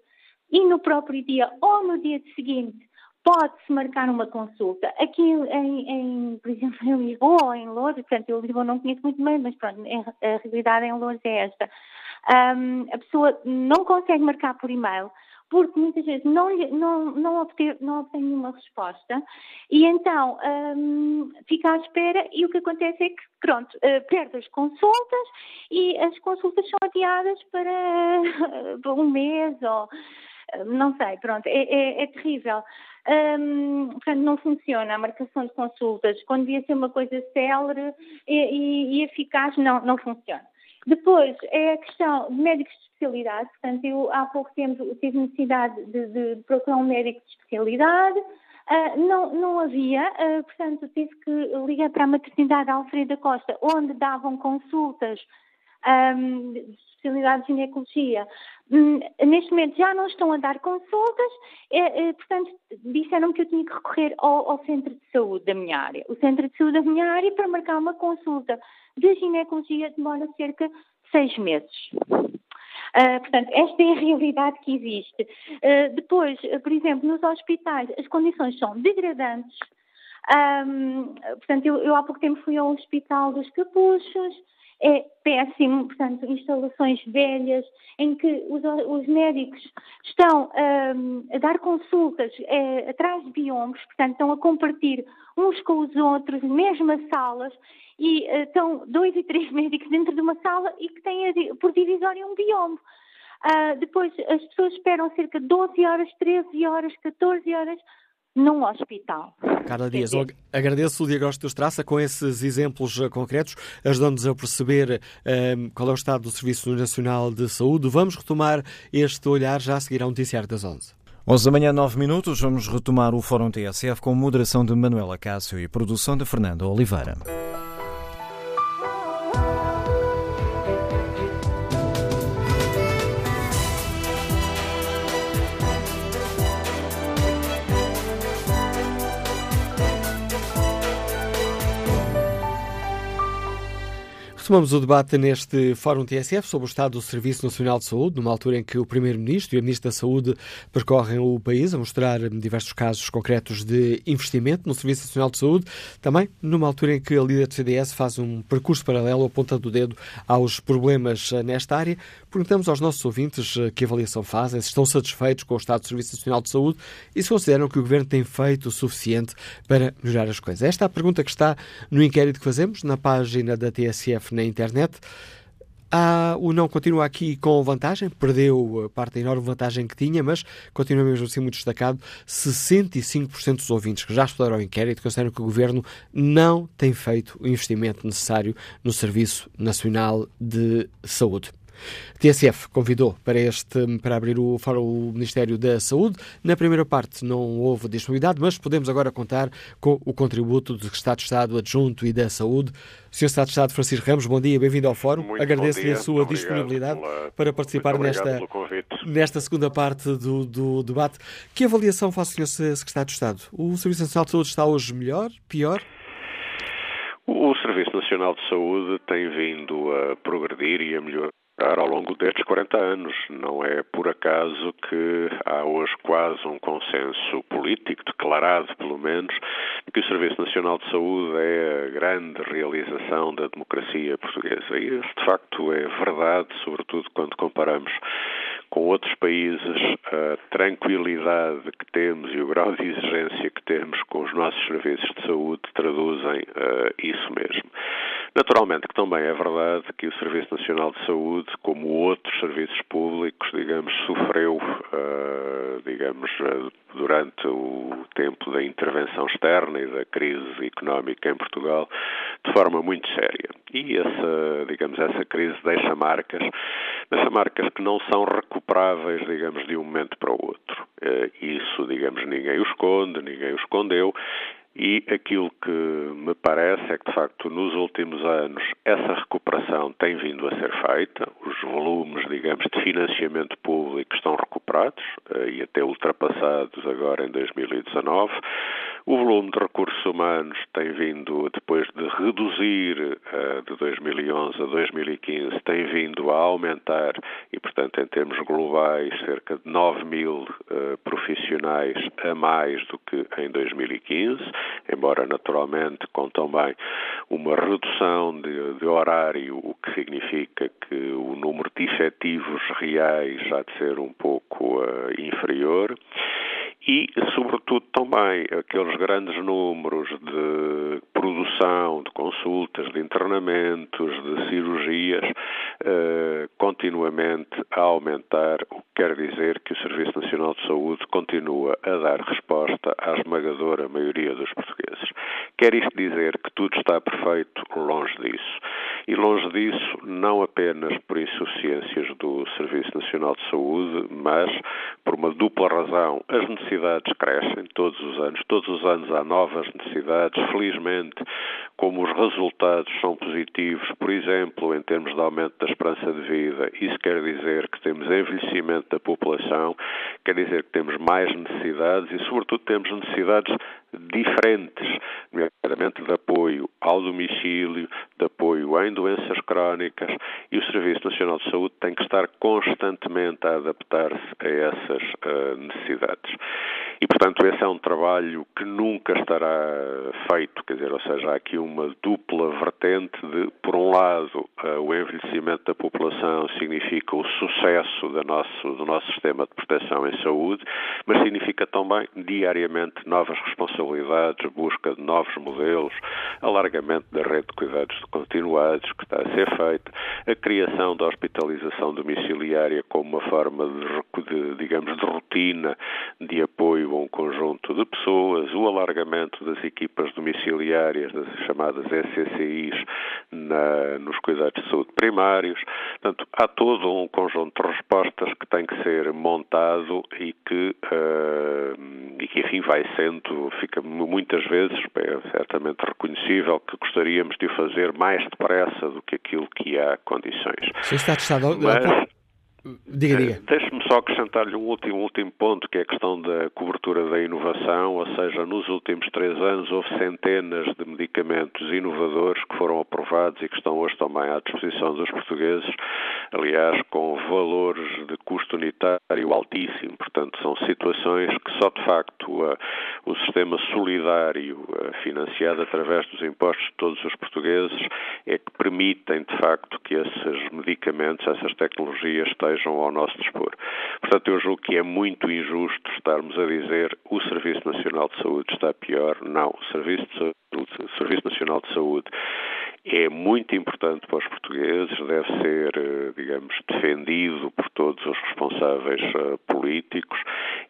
e no próprio dia ou no dia seguinte pode-se marcar uma consulta. Aqui, em, em, por exemplo, em Lisboa ou em Lourdes, portanto, eu Lisboa não conheço muito bem, mas pronto, a realidade em Lourdes é esta. Um, a pessoa não consegue marcar por e-mail porque muitas vezes não, não, não, obter, não obtém nenhuma resposta e então um, fica à espera e o que acontece é que, pronto, uh, perde as consultas e as consultas são adiadas para, [LAUGHS] um mês ou não sei, pronto, é, é, é terrível. Um, portanto, não funciona a marcação de consultas. Quando devia ser uma coisa célere e, e, e eficaz, não, não funciona. Depois, é a questão de médicos de especialidade. Portanto, eu há pouco tempo tive necessidade de, de procurar um médico de especialidade. Uh, não, não havia, uh, portanto, tive que ligar para a maternidade Alfreda Costa, onde davam consultas um, de especialidade de ginecologia. Um, neste momento já não estão a dar consultas, é, é, portanto, disseram que eu tinha que recorrer ao, ao, centro de saúde da minha área. O centro de saúde da minha área, para marcar uma consulta de ginecologia, demora cerca de seis meses. Uh, portanto, esta é a realidade que existe. Uh, depois, por exemplo, nos hospitais, as condições são degradantes. Um, portanto, eu, eu, há pouco tempo fui ao Hospital dos Capuchos, é péssimo, portanto, instalações velhas, em que os, os médicos estão um, a dar consultas é, atrás de biombos, portanto, estão a compartilhar uns com os outros, mesmas salas, e uh, estão dois e três [LAUGHS] médicos dentro de uma sala e que têm por divisório um biombo. Uh, depois, as pessoas esperam cerca de 12 horas, 13 horas, 14 horas num hospital.
Carla Dias, agradeço o diagnóstico dos traça com esses exemplos eh, concretos, ajudando-nos a perceber um, eh, qual é o estado do Serviço Nacional de Saúde. Vamos retomar este olhar já a seguir ao noticiário das 11.
11 da manhã, 9 minutos, vamos retomar o Fórum TSF com moderação de Manuela Cássio e produção de Fernando Oliveira.
Retomamos o debate neste Fórum TSF sobre o estado do Serviço Nacional de Saúde, numa altura em que o Primeiro-Ministro e a Ministra da Saúde percorrem o país a mostrar diversos casos concretos de investimento no Serviço Nacional de Saúde, também numa altura em que a líder do CDS faz um percurso paralelo apontando o dedo aos problemas nesta área. Perguntamos aos nossos ouvintes eh, que avaliação fazem, se estão satisfeitos com o estado do Serviço Nacional de Saúde e se consideram que o Governo tem feito o suficiente para melhorar as coisas. Esta é a pergunta que está no inquérito que fazemos na página da TSF na internet. Ah, o não continua aqui com vantagem, perdeu parte da enorme vantagem que tinha, mas continua mesmo assim muito destacado. 65% dos ouvintes que já estudaram o inquérito consideram que o governo não tem feito o investimento necessário no Serviço Nacional de Saúde. TSF convidou para, este, para abrir o Fórum o Ministério da Saúde. Na primeira parte não houve disponibilidade, mas podemos agora contar com o contributo do Secretário de Estado Adjunto e da Saúde. Sr. Secretário de Estado Francisco Ramos, bom dia, bem-vindo ao Fórum. Agradeço-lhe a sua disponibilidade
pela...
para participar nesta, nesta segunda parte do, do debate. Que avaliação faz o Sr. Secretário de Estado? O Serviço Nacional de Saúde está hoje melhor, pior?
O Serviço Nacional de Saúde tem vindo a progredir e a melhorar ao longo destes 40 anos. Não é por acaso que há hoje quase um consenso político, declarado pelo menos, que o Serviço Nacional de Saúde é a grande realização da democracia portuguesa. E isso, de facto, é verdade, sobretudo quando comparamos com outros países, a tranquilidade que temos e o grau de exigência que temos com os nossos serviços de saúde traduzem uh, isso mesmo. Naturalmente que também é verdade que o Serviço Nacional de Saúde, como outros serviços públicos, digamos, sofreu, uh, digamos, uh, durante o tempo da intervenção externa e da crise económica em Portugal, de forma muito séria. E essa, digamos, essa crise deixa marcas, deixa marcas que não são recuperáveis, digamos, de um momento para o outro. Uh, isso, digamos, ninguém o esconde, ninguém o escondeu, e aquilo que me parece é que, de facto, nos últimos anos essa recuperação tem vindo a ser feita, os volumes, digamos, de financiamento público estão recuperados eh, e até ultrapassados agora em 2019. O volume de recursos humanos tem vindo, depois de reduzir uh, de 2011 a 2015, tem vindo a aumentar. E, portanto, em termos globais, cerca de 9 mil uh, profissionais a mais do que em 2015, embora naturalmente com também uma redução de, de horário, o que significa que o número de efetivos reais há de ser um pouco uh, inferior. E, sobretudo, também aqueles grandes números de produção, de consultas, de internamentos, de cirurgias, eh, continuamente a aumentar, o que quer dizer que o Serviço Nacional de Saúde continua a dar resposta à esmagadora maioria dos portugueses. Quer isto dizer que tudo está perfeito? Longe disso. E longe disso, não apenas por insuficiências do Serviço Nacional de Saúde, mas por uma dupla razão. As necessidades crescem todos os anos, todos os anos há novas necessidades. Felizmente, como os resultados são positivos, por exemplo, em termos de aumento da esperança de vida, isso quer dizer que temos envelhecimento da população, quer dizer que temos mais necessidades e, sobretudo, temos necessidades diferentes, nomeadamente de apoio ao domicílio, de apoio em doenças crónicas, e o Serviço Nacional de Saúde tem que estar constantemente a adaptar-se a essas uh, necessidades. E, portanto, esse é um trabalho que nunca estará feito, quer dizer, ou seja, há aqui uma dupla vertente de, por um lado, uh, o envelhecimento da população significa o sucesso do nosso, do nosso sistema de proteção em saúde, mas significa também, diariamente, novas responsabilidades, busca de novos modelos, alargamento da rede de cuidados continuados que está a ser feita, a criação da hospitalização domiciliária como uma forma de, de digamos, de rotina de apoio um conjunto de pessoas, o alargamento das equipas domiciliárias, das chamadas SCCIs, na, nos cuidados de saúde primários. Portanto, há todo um conjunto de respostas que tem que ser montado e que, uh, e que enfim, vai sendo, fica muitas vezes, é certamente reconhecível que gostaríamos de fazer mais depressa do que aquilo que há condições.
Você está testado, Mas, Diga, diga. Eh,
deixe-me só acrescentar-lhe um último, último ponto, que é a questão da cobertura da inovação, ou seja, nos últimos três anos houve centenas de medicamentos inovadores que foram aprovados e que estão hoje também à disposição dos portugueses, aliás, com valores de custo unitário altíssimo. Portanto, são situações que só de facto o sistema solidário financiado através dos impostos de todos os portugueses é que permitem, de facto, que esses medicamentos, essas tecnologias estejam estejam ao nosso dispor. Portanto, eu julgo que é muito injusto estarmos a dizer o Serviço Nacional de Saúde está pior. Não, o Serviço, de Saúde, o Serviço Nacional de Saúde é muito importante para os portugueses, deve ser, eh, digamos, defendido por todos os responsáveis uh, políticos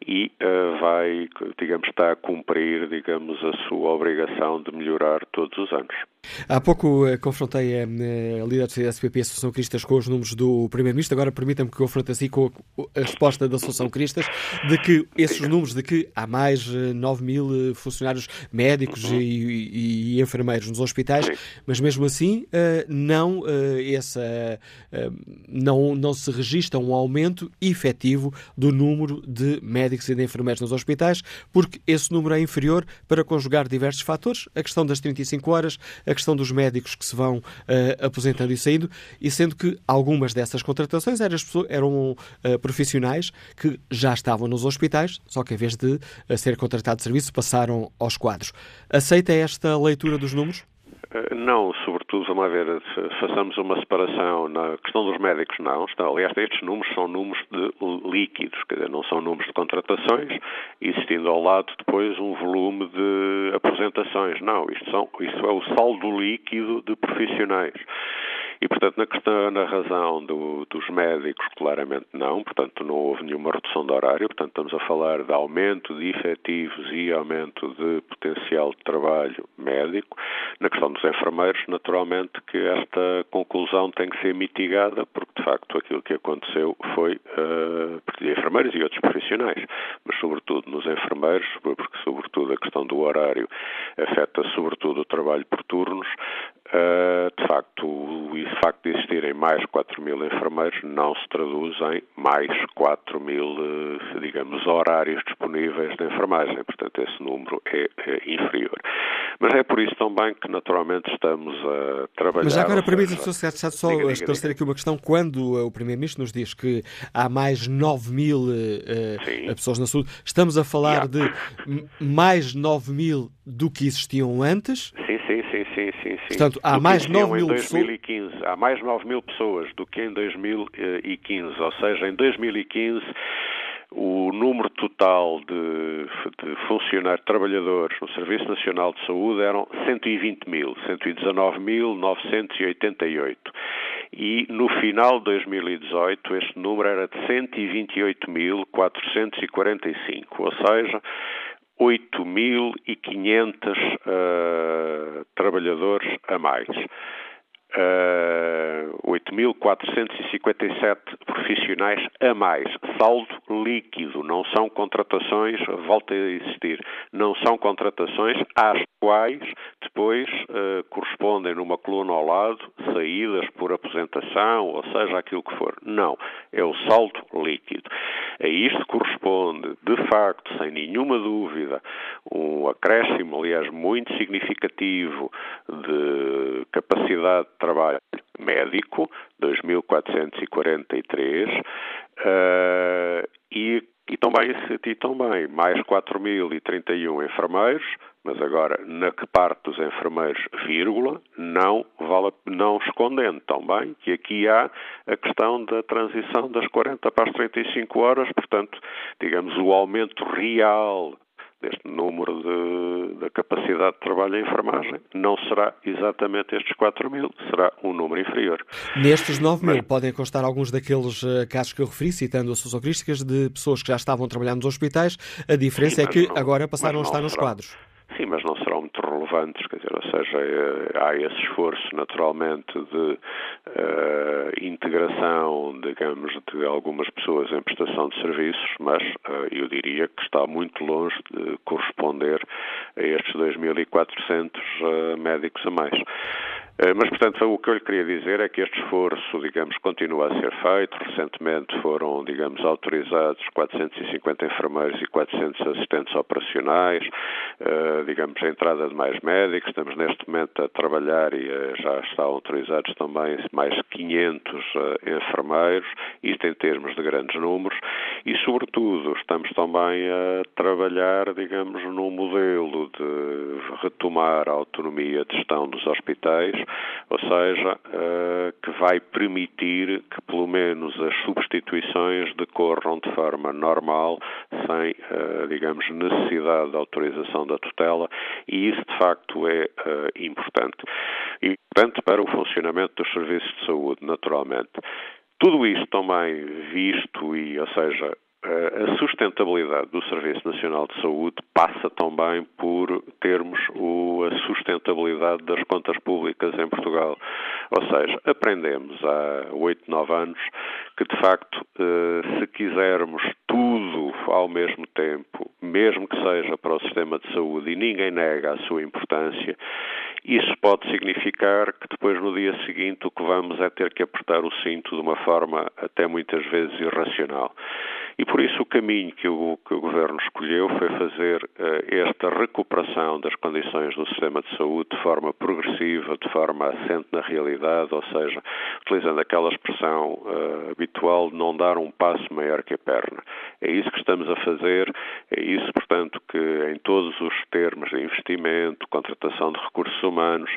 e uh, vai, digamos, está a cumprir, digamos, a sua obrigação de melhorar todos os anos.
Há pouco uh, confrontei a, a líder do CSPP, a Associação Cristas, com os números do Primeiro-Ministro. Agora permitam-me que confronte assim com a, a, resposta da Associação Cristas de que esses números de que há mais 9 mil funcionários médicos uhum. e, e, e, enfermeiros nos hospitais, mas mesmo assim, uh, não, essa, não, não se registra um aumento efetivo do número de médicos e de enfermeiros nos hospitais, porque esse número é inferior para conjugar diversos fatores, a questão das 35 horas, a questão dos médicos que se vão aposentando e saindo, e sendo que algumas dessas contratações eram, eram profissionais que já estavam nos hospitais, só que em vez de ser contratado de serviço, passaram aos quadros. Aceita esta leitura dos números?
Eh, não, sobretudo, vamos ver, façamos uma separação na questão dos médicos, não. Aliás, estes números são números de líquidos, quer dizer, não são números de contratações, existindo ao lado depois um volume de aposentações. Não, isto, são, isto é o saldo líquido de profissionais. E, portanto, na questão, na razão do, dos médicos, claramente não, portanto, não houve nenhuma redução de horário, portanto, estamos a falar de aumento de efetivos e aumento de potencial de trabalho médico. Na questão dos enfermeiros, naturalmente, que esta conclusão tem que ser mitigada, porque, de facto, aquilo que aconteceu foi uh, enfermeiros e outros profissionais, mas, sobretudo, nos enfermeiros, porque, sobretudo, a questão do horário afeta, sobretudo, o trabalho por turnos, Uh, de facto, o, o facto de existirem mais 4 mil enfermeiros não se traduz em mais 4 mil, uh, digamos, horários disponíveis de enfermagem. Portanto, esse número é, é, inferior. Mas é por isso também que, naturalmente, estamos a trabalhar.
Mas agora, permita-me só, só diga, esclarecer aqui uma questão. Quando uh, o Primeiro-Ministro nos diz que há mais 9 mil uh, pessoas na saúde, estamos a falar yeah. de mais 9 mil do que existiam antes?
Sim, sim, sim.
Portanto, há mais 9 mil pessoas.
Há mais 9 mil pessoas do que em 2015. Ou seja, em 2015 o número total de, de funcionários, trabalhadores no Serviço Nacional de Saúde eram 120 mil, 119.988. E no final de 2018 este número era de 128.445, ou seja, 8.500 uh, trabalhadores a mais. Uh, 8.457 profissionais a mais. Saldo líquido, não são contratações, volta a existir, não são contratações às quais depois uh, correspondem numa coluna ao lado saídas por aposentação, ou seja, aquilo que for. Não, é o saldo líquido. A isto corresponde, de facto, sem nenhuma dúvida, um acréscimo, aliás, muito significativo de capacidade de trabalho médico, 2.443, uh, e, e, também, e também mais 4.031 enfermeiros, mas agora na que parte dos enfermeiros, vírgula, não, vale, não escondendo também que aqui há a questão da transição das 40 para as 35 horas, portanto, digamos, o aumento real deste número de, da capacidade de trabalho em enfermagem não será exatamente estes 4 mil, será um número inferior.
Nestes 9 mil Mas, podem constar alguns daqueles uh, casos que eu referi, citando as suas críticas, de pessoas que já estavam trabalhando nos hospitais. A diferença sim, é que não, agora passaram a estar nos quadros.
Sim, mas não serão muito relevantes, quer dizer, ou seja, é, há esse esforço naturalmente de uh, integração, digamos, de algumas pessoas em prestação de serviços, mas uh, eu diria que está muito longe de corresponder a estes 2.400 uh, médicos a mais. Eh, mas, portanto, o que eu lhe queria dizer é que este esforço, digamos, continua a ser feito. Recentemente foram, digamos, autorizados 450 enfermeiros e 400 assistentes operacionais, uh, digamos, a entrada de mais médicos. Estamos neste momento a trabalhar e uh, já estão autorizados também mais 500 uh, enfermeiros, isto em termos de grandes números. E, sobretudo, estamos também a trabalhar, digamos, num modelo de retomar a autonomia de gestão dos hospitais ou seja, uh, que vai permitir que pelo menos as substituições decorram de forma normal, sem, uh, digamos, necessidade de autorização da tutela, e isso de facto é uh, importante. E, portanto, para o funcionamento dos serviços de saúde, naturalmente. Tudo isto também visto e, ou seja, a sustentabilidade do Serviço Nacional de Saúde passa também por termos o, a sustentabilidade das contas públicas em Portugal. Ou seja, aprendemos há oito, nove anos que, de facto, eh, se quisermos tudo ao mesmo tempo, mesmo que seja para o sistema de saúde, e ninguém nega a sua importância, isso pode significar que depois, no dia seguinte, o que vamos é ter que apertar o cinto de uma forma até muitas vezes irracional. E por isso o caminho que o, que o Governo escolheu foi fazer uh, esta recuperação das condições do sistema de saúde de forma progressiva, de forma assente na realidade, ou seja, utilizando aquela expressão uh, habitual de não dar um passo maior que a perna. É isso que estamos a fazer, é isso, portanto, que em todos os termos de investimento, contratação de recursos humanos,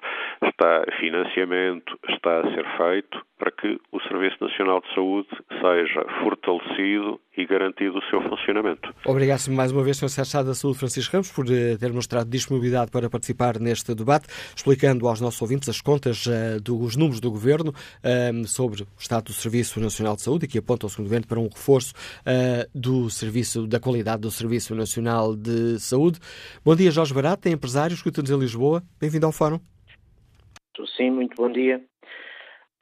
está financiamento, está a ser feito para que o Serviço Nacional de Saúde seja fortalecido e garantido o seu funcionamento.
Obrigado mais uma vez, Sr. Secretário da Saúde, Francisco Ramos, por eh, ter mostrado disponibilidade para participar neste debate, explicando aos nossos ouvintes as contas uh, dos números do Governo uh, sobre o estado do Serviço Nacional de Saúde e que apontam, segundo o Governo, para um reforço uh, do serviço, da qualidade do Serviço Nacional de Saúde. Bom dia, Jorge Barato, é empresário, escuta-nos em Lisboa. Bem-vindo ao Fórum.
Sim, muito bom dia.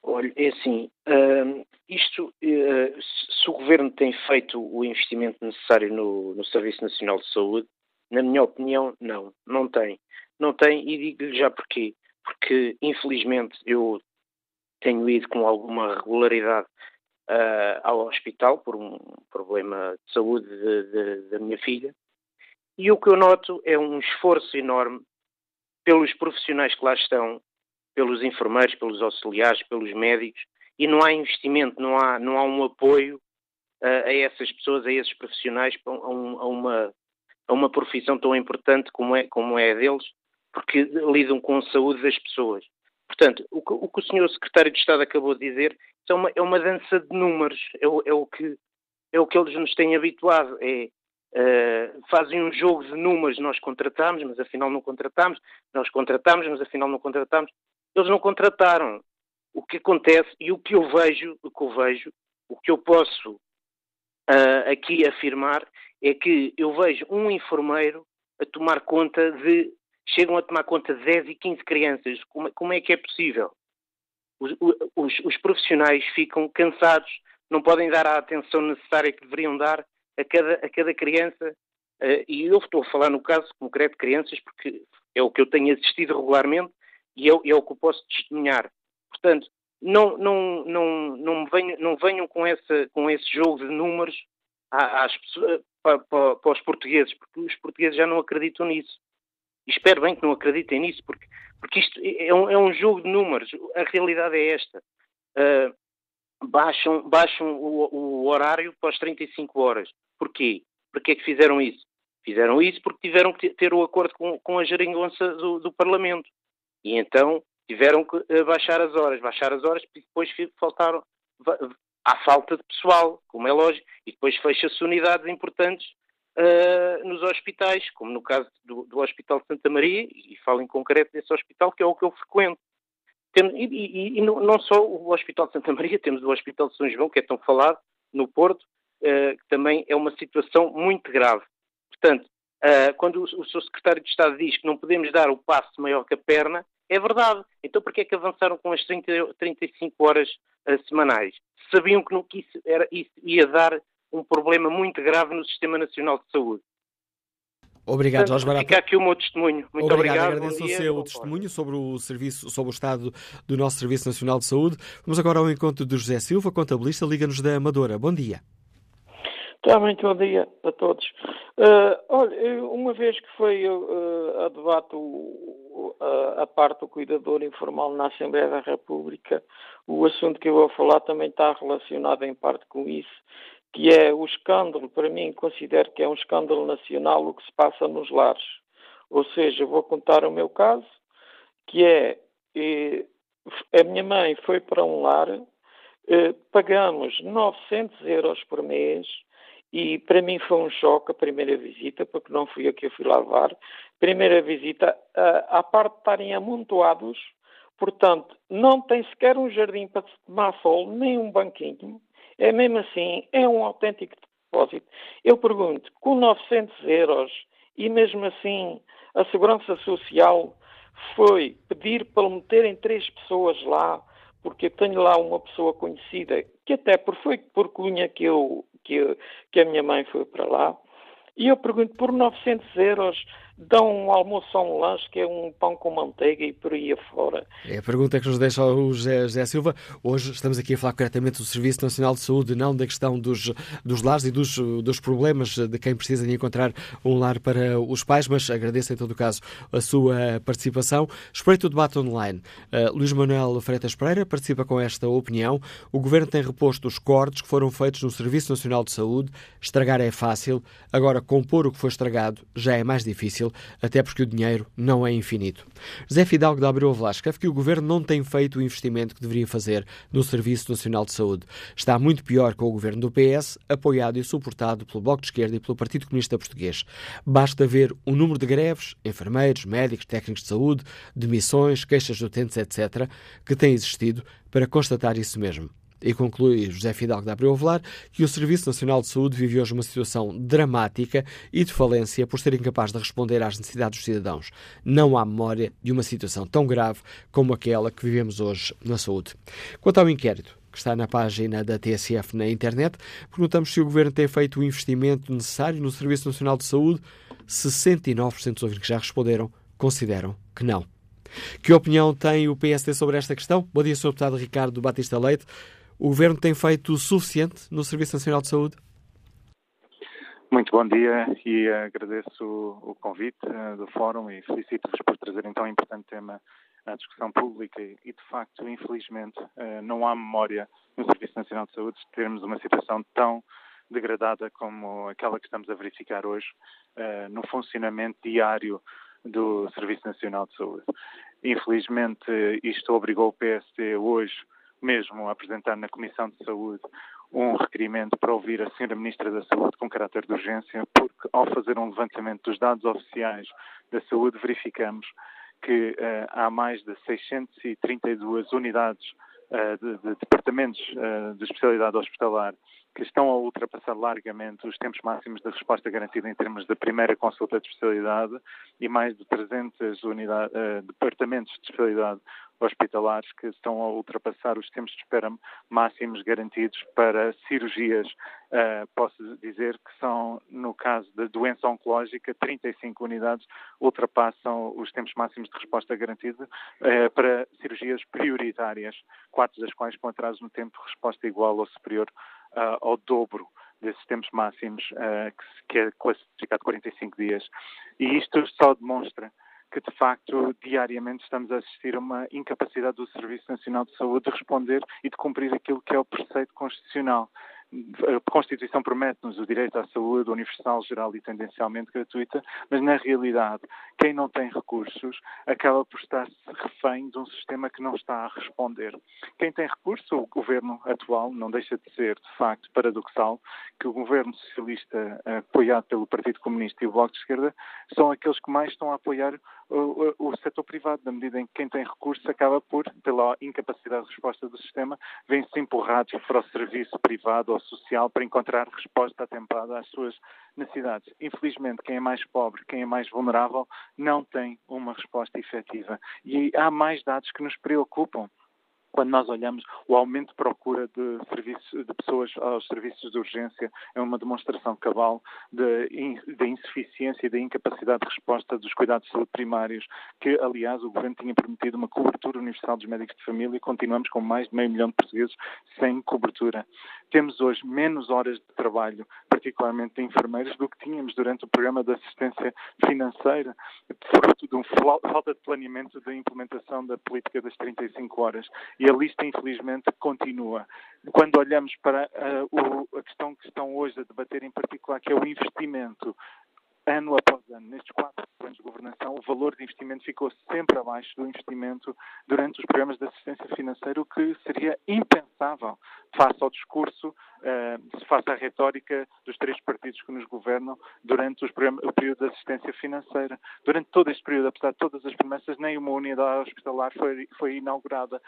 Olha, é assim, uh, isto, uh, se o Governo tem feito o investimento necessário no, no, Serviço Nacional de Saúde, na minha opinião, não, não tem. Não tem e digo-lhe já porquê. Porque, infelizmente, eu tenho ido com alguma regularidade uh, ao hospital por um problema de saúde da minha filha e o que eu noto é um esforço enorme pelos profissionais que lá estão pelos enfermeiros, pelos auxiliares, pelos médicos, e não há investimento, não há, não há um apoio uh, a essas pessoas, a esses profissionais, a, um, a, uma, a uma profissão tão importante como é, como é a deles, porque lidam com a saúde das pessoas. Portanto, o que o, que o senhor secretário de Estado acabou de dizer é uma, é uma dança de números, é o, é o que é o que eles nos têm habituado, é uh, fazem um jogo de números, nós contratamos, mas afinal não contratamos, nós contratamos, mas afinal não contratamos. Eles não contrataram. O que acontece e o que eu vejo, o que eu vejo, o que eu posso uh, aqui afirmar é que eu vejo um enfermeiro a tomar conta de chegam a tomar conta de 10 e 15 crianças. Como, como é que é possível? Os, os, os, profissionais ficam cansados, não podem dar a atenção necessária que deveriam dar a cada, a cada criança. Uh, e eu estou a falar no caso concreto de crianças, porque é o que eu tenho assistido regularmente e é, o que eu posso testemunhar. Portanto, não, não, não, não, venham, não venham com, com esse jogo de números às, para, para, para os portugueses, porque os portugueses já não acreditam nisso. E espero bem que não acreditem nisso, porque, porque isto é um, é um jogo de números. A realidade é esta. Uh, baixam baixam o, o, horário para as 35 horas. Porquê? Porquê é que fizeram isso? Fizeram isso porque tiveram que ter o acordo com, com a geringonça do, do, Parlamento. E então tiveram que ah, baixar as horas. Baixar as horas e depois faltaram. Há falta de pessoal, como é lógico, e depois fecha-se unidades importantes uh, nos hospitais, como no caso do, do, Hospital de Santa Maria, e falo em concreto desse hospital, que é o que eu frequento. Tem, e, e, e não, não, só o Hospital de Santa Maria, temos o Hospital de São João, que é tão falado, no Porto, uh, que também é uma situação muito grave. Portanto, uh, quando o, o seu secretário de Estado diz que não podemos dar o passo maior que a perna, é verdade. Então, por que é que avançaram com as 30, 35 horas uh, semanais? Sabiam que, não, que isso, era, isso ia dar um problema muito grave no Sistema Nacional de Saúde.
Obrigado, Jorge Barata.
Fica aqui o meu testemunho. Muito obrigado. obrigado.
Agradeço o seu testemunho sobre o serviço, sobre o estado do nosso Serviço Nacional de Saúde. Vamos agora ao encontro do José Silva, contabilista, Liga-nos da Amadora. Bom dia.
Tá, muito bom dia a todos. Uh, olha, uma vez que foi uh, a debate o, a, parte do cuidador informal na Assembleia da República, o assunto que eu vou falar também está relacionado em parte com isso que é o escândalo, para mim, considero que é um escândalo nacional o que se passa nos lares. Ou seja, vou contar o meu caso, que é, eh, a minha mãe foi para um lar, pagamos 900 euros por mês, e para mim foi um choque a primeira visita, porque não fui eu que eu fui lá levar. Primeira visita, à parte de estarem amontoados, portanto, não tem sequer um jardim para tomar sol, nem um banquinho, é mesmo assim, é um autêntico depósito. Eu pergunto, com 900 euros e mesmo assim a Segurança Social foi pedir para meterem três pessoas lá, porque eu tenho lá uma pessoa conhecida, que até por, foi por cunha que, eu, que, que a minha mãe foi para lá, e eu pergunto, por 900 euros dão um almoço ou um lanche que é um pão com manteiga e por aí afora.
É a pergunta que nos deixa o José, Silva. Hoje estamos aqui a falar concretamente do Serviço Nacional de Saúde, não da questão dos, dos lares e dos, dos problemas de quem precisa de encontrar um lar para os pais, mas agradeço em todo o caso a sua participação. Espreito o debate online. Uh, Luís Manuel Freitas Pereira participa com esta opinião. O Governo tem reposto os cortes que foram feitos no Serviço Nacional de Saúde. Estragar é fácil, agora compor o que foi estragado já é mais difícil até porque o dinheiro não é infinito. José Fidalgo da Abreu Velasco escreve que o Governo não tem feito o investimento que deveria fazer no Serviço Nacional de Saúde. Está muito pior com o Governo do PS, apoiado e suportado pelo Bloco de Esquerda e pelo Partido Comunista Português. Basta ver o número de greves, enfermeiros, médicos, técnicos de saúde, demissões, queixas de utentes, etc., que tem existido para constatar isso mesmo. E conclui José Fidalgo da Abreu Avelar que o Serviço Nacional de Saúde vive hoje uma situação dramática e de falência por ser incapaz de responder às necessidades dos cidadãos. Não há memória de uma situação tão grave como aquela que vivemos hoje na saúde. Quanto ao inquérito, que está na página da TSF na internet, perguntamos se o Governo tem feito o investimento necessário no Serviço Nacional de Saúde. 69% dos ouvintes que já responderam consideram que não. Que opinião tem o PSD sobre esta questão? Bom dia, Sr. Deputado Ricardo Batista Leite. O Governo tem feito o suficiente no Serviço Nacional de Saúde?
Muito bom dia e agradeço o convite eh, do Fórum e felicito-vos por trazerem tão importante tema à discussão pública e, de facto, infelizmente, eh, não há memória no Serviço Nacional de Saúde de termos uma situação tão degradada como aquela que estamos a verificar hoje eh, no funcionamento diário do Serviço Nacional de Saúde. Infelizmente, isto obrigou o PSD hoje mesmo apresentar na Comissão de Saúde um requerimento para ouvir a Sra. Ministra da Saúde com caráter de urgência, porque ao fazer um levantamento dos dados oficiais da saúde, verificamos que uh, há mais de 632 unidades uh, de, de, departamentos uh, de especialidade hospitalar que estão a ultrapassar largamente os tempos máximos de resposta garantida em termos da primeira consulta de especialidade e mais de 300 unidade, departamentos de especialidade hospitalares que estão a ultrapassar os tempos de espera máximos garantidos para cirurgias. Uh, posso dizer que são, no caso da doença oncológica, 35 unidades ultrapassam os tempos máximos de resposta garantida uh, para cirurgias prioritárias, quatro das quais com atraso no tempo de resposta igual ou superior uh, ao dobro desses tempos máximos, que, que é classificado 45 dias. E isto só demonstra que de facto diariamente estamos a assistir a uma incapacidade do Serviço Nacional de Saúde de responder e de cumprir aquilo que é o preceito constitucional a Constituição promete-nos o direito à saúde universal, geral e tendencialmente gratuita, mas na realidade, quem não tem recursos acaba por estar refém de um sistema que não está a responder. Quem tem recursos, o governo atual, não deixa de ser, de facto, paradoxal, que o governo socialista, apoiado pelo Partido Comunista e o Bloco de Esquerda, são aqueles que mais estão a apoiar o, o, o setor privado, na medida em que quem tem recursos acaba por, pela incapacidade de resposta do sistema, vem-se empurrados para o serviço privado ou social para encontrar resposta atempada às suas necessidades. Infelizmente, quem é mais pobre, quem é mais vulnerável, não tem uma resposta efetiva. E há mais dados que nos preocupam quando nós olhamos o aumento de procura de, serviços, de pessoas aos serviços de urgência, é uma demonstração cabal da de, de insuficiência e da incapacidade de resposta dos cuidados de saúde primários, que, aliás, o Governo tinha prometido uma cobertura universal dos médicos de família e continuamos com mais de meio milhão de portugueses sem cobertura. Temos hoje menos horas de trabalho, particularmente de enfermeiros, do que tínhamos durante o programa de assistência financeira, fruto de uma falta de planeamento da implementação da política das 35 horas e a lista, infelizmente, continua. Quando olhamos para uh, o, a questão que estão hoje a debater em particular, que é o investimento ano após ano, nestes quatro anos de governação, o valor de investimento ficou sempre abaixo do investimento durante os programas de assistência financeira, o que seria impensável face ao discurso, uh, face à retórica dos três partidos que nos governam durante o período de assistência financeira. Durante todo este período, apesar de todas as promessas, nem uma unidade hospitalar foi, foi inaugurada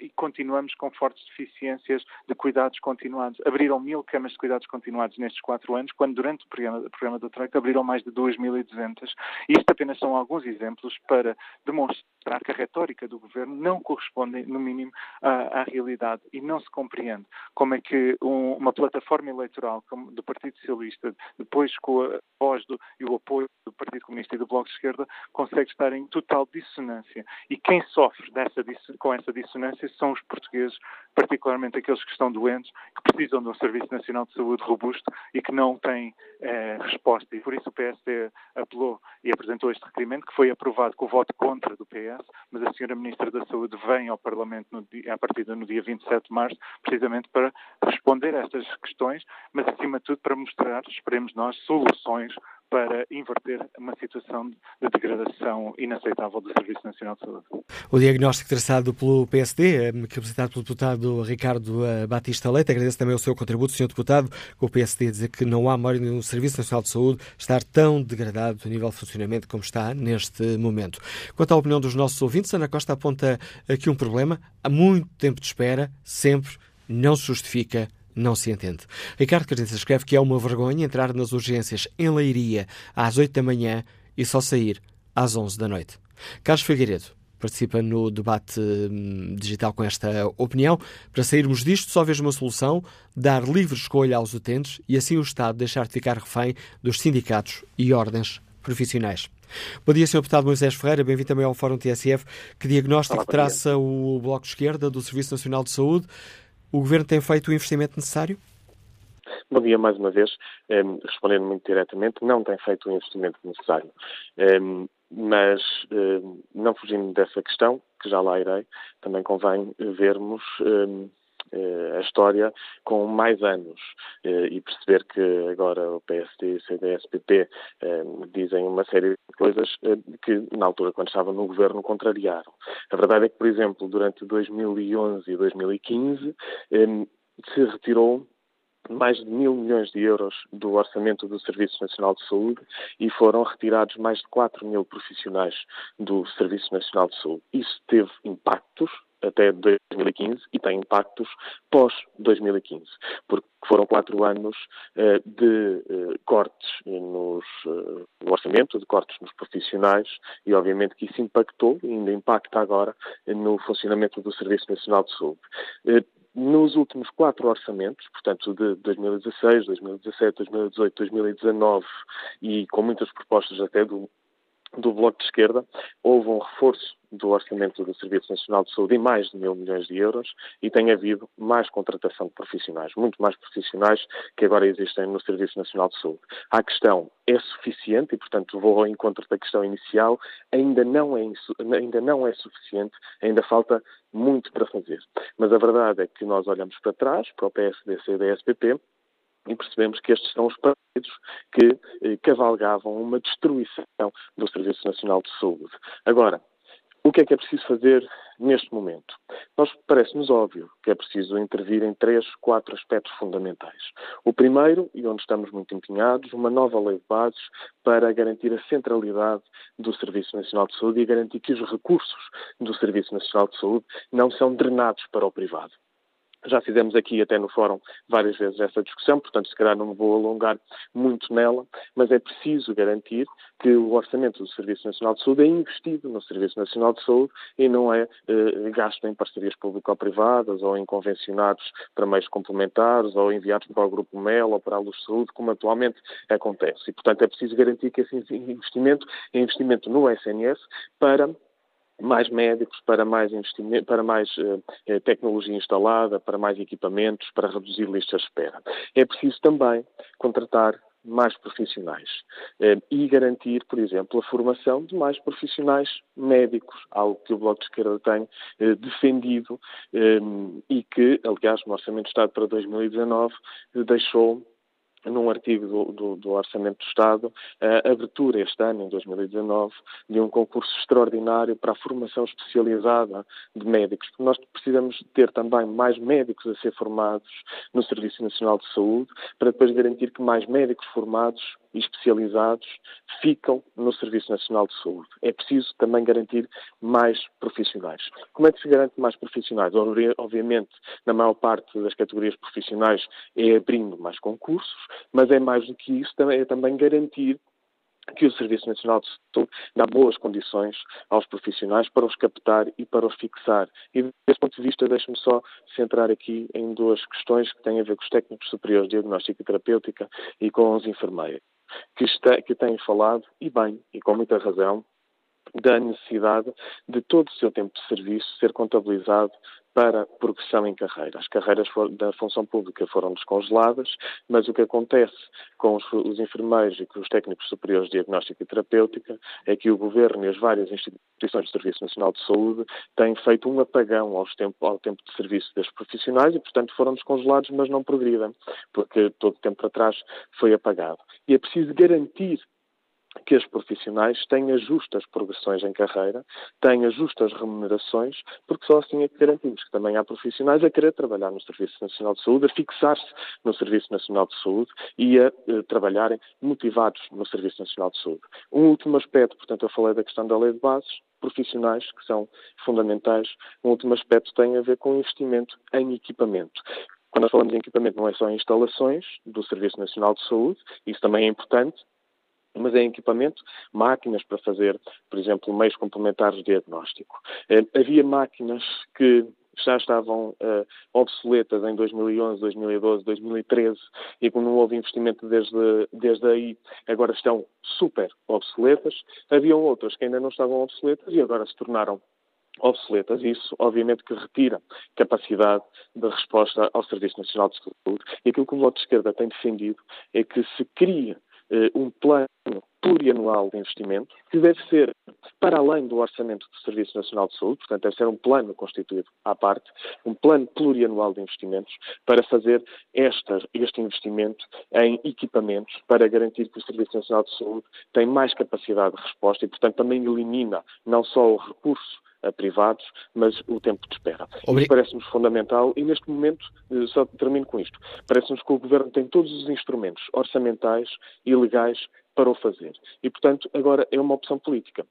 e continuamos com fortes deficiências de cuidados continuados. Abriram mil camas de cuidados continuados nestes quatro anos, quando durante o programa, o programa da Troika abriram mais de 2.200. Isto apenas são alguns exemplos para demonstrar que a retórica do governo não corresponde, no mínimo, à, à realidade e não se compreende como é que um, uma plataforma eleitoral do Partido Socialista, depois com a voz do, e o apoio do Partido Comunista e do Bloco de Esquerda, consegue estar em total dissonância. E quem sofre dessa, com essa dissonância são os portugueses, particularmente aqueles que estão doentes, que precisam de um Serviço Nacional de Saúde robusto e que não têm eh, resposta. E por isso o PSD apelou e apresentou este requerimento, que foi aprovado com o voto contra do PS, mas a senhora Ministra da Saúde vem ao Parlamento no dia, do dia 27 de março, precisamente para responder a estas questões, mas acima de tudo para mostrar, esperemos nós, soluções para inverter uma situação de degradação inaceitável do Serviço Nacional de Saúde.
O diagnóstico traçado pelo PSD, eh, representado pelo deputado Ricardo eh, Batista Leite, agradeço também o seu contributo, Sr. Deputado, com o PSD a dizer que não há memória no Serviço Nacional de Saúde estar tão degradado a nível de funcionamento como está neste momento. Quanto à opinião dos nossos ouvintes, Ana Costa aponta aqui um problema. Há muito tempo de espera, sempre, não se justifica não se entende. Ricardo Carniça escreve que é uma vergonha entrar nas urgências em Leiria às 8 da manhã e só sair às 11 da noite. Carlos Figueiredo participa no debate hum, digital com esta opinião. Para sairmos disto, só vejo uma solução: dar livre escolha aos utentes e assim o Estado deixar de ficar refém dos sindicatos e ordens profissionais. Bom dia, Sr. Deputado Moisés Ferreira, bem-vindo também ao Fórum TSF. Que diagnóstico Olá, traça o Bloco de Esquerda do Serviço Nacional de Saúde? O Governo tem feito o investimento necessário?
Bom dia mais uma vez. Um, respondendo muito diretamente, não tem feito o investimento necessário. Um, mas, um, não fugindo dessa questão, que já lá irei, também convém vermos a história com mais anos eh, e perceber que agora o PSD, CDS, PP eh, dizem uma série de coisas que na altura quando estavam no governo contrariaram. A verdade é que, por exemplo, durante 2011 e 2015 se retirou mais de mil milhões de euros do orçamento do Serviço Nacional de Saúde e foram retirados mais de 4 mil profissionais do Serviço Nacional de Saúde. Isso teve impactos até 2015 e tem impactos pós-2015, porque foram quatro anos uh, de uh, cortes nos, uh, no orçamento, de cortes nos profissionais e obviamente que isso impactou e ainda impacta agora no funcionamento do Serviço Nacional de Saúde. Nos últimos quatro orçamentos, portanto de 2016, 2017, 2018, 2019 e com muitas propostas até do, do Bloco de Esquerda, houve um reforço do orçamento do Serviço Nacional de Saúde em mais de mil milhões de euros e tem havido mais contratação de profissionais, muito mais profissionais que agora existem no Serviço Nacional de Saúde. A questão é suficiente e, portanto, vou ao encontro da questão inicial, ainda não é, ainda não é suficiente, ainda falta muito para fazer. Mas a verdade é que nós olhamos para trás, para o PSD, e SPP, e percebemos que estes são os partidos que eh, cavalgavam uma destruição do Serviço Nacional de Saúde. Agora, o que é que é preciso fazer neste momento? Nós parece-nos óbvio que é preciso intervir em três, quatro aspectos fundamentais. O primeiro, e onde estamos muito empenhados, uma nova lei de bases para garantir a centralidade do Serviço Nacional de Saúde e garantir que os recursos do Serviço Nacional de Saúde não são drenados para o privado. Já fizemos aqui até no fórum várias vezes essa discussão, portanto, se calhar não me vou alongar muito nela, mas é preciso garantir que o orçamento do Serviço Nacional de Saúde é investido no Serviço Nacional de Saúde e não é eh, gasto em parcerias público-privadas ou em convencionados para meios complementares ou enviados para o Grupo MEL ou para a Luz de Saúde, como atualmente acontece. E, portanto, é preciso garantir que esse investimento é investimento no SNS para mais médicos, para mais investimento, para mais eh, tecnologia instalada, para mais equipamentos, para reduzir listas de espera. É preciso também contratar mais profissionais eh, e garantir, por exemplo, a formação de mais profissionais médicos, algo que o Bloco de Esquerda tem eh, defendido eh, e que, aliás, no Orçamento de Estado para 2019 eh, deixou num artigo do, do, do, Orçamento do Estado, a abertura este ano, em 2019, de um concurso extraordinário para a formação especializada de médicos. Nós precisamos ter também mais médicos a ser formados no Serviço Nacional de Saúde, para depois garantir que mais médicos formados e especializados ficam no Serviço Nacional de Saúde. É preciso também garantir mais profissionais. Como é que se garante mais profissionais? Obviamente, na maior parte das categorias profissionais é abrindo mais concursos, mas é mais do que isso, é também garantir que o Serviço Nacional de Saúde dá boas condições aos profissionais para os captar e para os fixar. E desse ponto de vista, deixe-me só centrar aqui em duas questões que têm a ver com os técnicos superiores de diagnóstica e terapêutica e com os enfermeiros que, está, que têm falado, e bem, e com muita razão, da necessidade de todo o seu tempo de serviço ser contabilizado para progressão em carreira. As carreiras da função pública foram descongeladas, mas o que acontece com os, os, enfermeiros e com os técnicos superiores de diagnóstica e terapêutica é que o Governo e as várias instituições do Serviço Nacional de Saúde têm feito um apagão tempo, ao tempo de serviço destes profissionais e, portanto, foram descongelados, mas não progridem, porque todo o tempo para trás foi apagado. E é preciso garantir que os profissionais tenham justas progressões em carreira, tenham justas remunerações, porque só assim é que garantimos que também há profissionais a querer trabalhar no Serviço Nacional de Saúde, a fixar-se no Serviço Nacional de Saúde e a eh, trabalharem motivados no Serviço Nacional de Saúde. Um último aspecto, portanto, eu falei da questão da lei de bases, profissionais que são fundamentais. Um último aspecto tem a ver com investimento em equipamento. Quando nós falamos em equipamento, não é só instalações do Serviço Nacional de Saúde, isso também é importante, mas é equipamento, máquinas para fazer, por exemplo, meios complementares de diagnóstico. Eh, havia máquinas que já estavam uh, obsoletas em 2011, 2012, 2013 e como não houve investimento desde, desde aí, agora estão super obsoletas. Haviam outras que ainda não estavam obsoletas e agora se tornaram obsoletas. Isso, obviamente, que retira capacidade de resposta ao Serviço Nacional de Saúde. E aquilo que o Bloco de Esquerda tem defendido é que se cria um plano plurianual de investimento, que deve ser para além do orçamento do Serviço Nacional de Saúde, portanto, deve ser um plano constituído à parte, um plano plurianual de investimentos para fazer esta, este investimento em equipamentos para garantir que o Serviço Nacional de Saúde tem mais capacidade de resposta e, portanto, também elimina não só o recurso a privados, mas o tempo de espera. Obrig... parece-nos fundamental e neste momento, eh, só termino com isto, parece-nos que o Governo tem todos os instrumentos orçamentais e legais para o fazer. E, portanto, agora é uma opção política.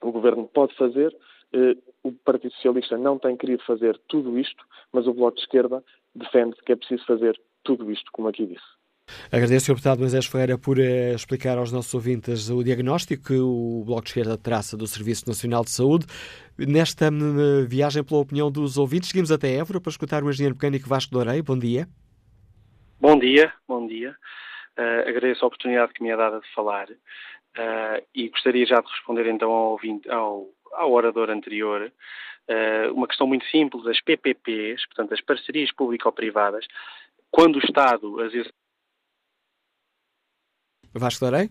O Governo pode fazer, eh, o Partido Socialista não tem querido fazer tudo isto, mas o Bloco de Esquerda defende que é preciso fazer tudo isto, como aqui disse.
Agradeço, Sr. Deputado Moisés Ferreira, por uh, explicar aos nossos ouvintes o diagnóstico que o Bloco de Esquerda traça do Serviço Nacional de Saúde. Nesta uh, viagem, pela opinião dos ouvintes, seguimos até Évora para escutar o engenheiro mecânico Vasco Dourei. Bom dia.
Bom dia, bom dia. Uh, agradeço a oportunidade que me é dada de falar e gostaria já de responder então ao, ouvinte, ao, ao orador anterior uma questão muito simples. As PPPs, portanto, as parcerias público-privadas, quando o Estado as
Vasco Darei?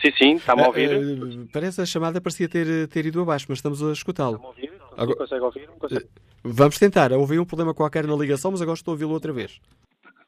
Sim, sim, está-me a ouvir.
Uh, uh, parece a chamada parecia ter, ter ido abaixo, mas estamos a escutá-lo.
Está-me a ouvir? Agora... Consegue ouvir? Consegue... Uh,
vamos tentar. Houve um problema qualquer na ligação, mas agora estou a ouvi-lo outra vez.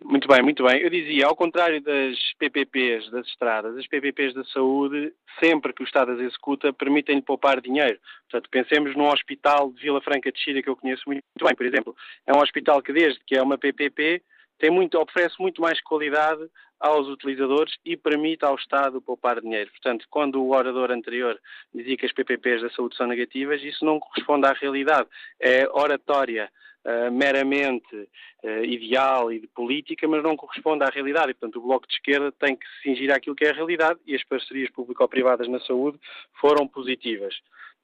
Muito bem, muito bem. Eu dizia, ao contrário das PPPs das estradas, as PPPs da saúde, sempre que o Estado as executa, permitem-lhe poupar dinheiro. Portanto, pensemos num hospital de Vila Franca de Xira que eu conheço muito bem, por exemplo. É um hospital que, desde que é uma PPP, tem muito, oferece muito mais qualidade aos utilizadores e permite ao Estado poupar dinheiro. Portanto, quando o orador anterior dizia que as PPPs da saúde são negativas, isso não corresponde à realidade. É oratória uh, meramente uh, ideal e de política, mas não corresponde à realidade. E, portanto, o Bloco de Esquerda tem que se cingir àquilo que é a realidade e as parcerias público-privadas na saúde foram positivas.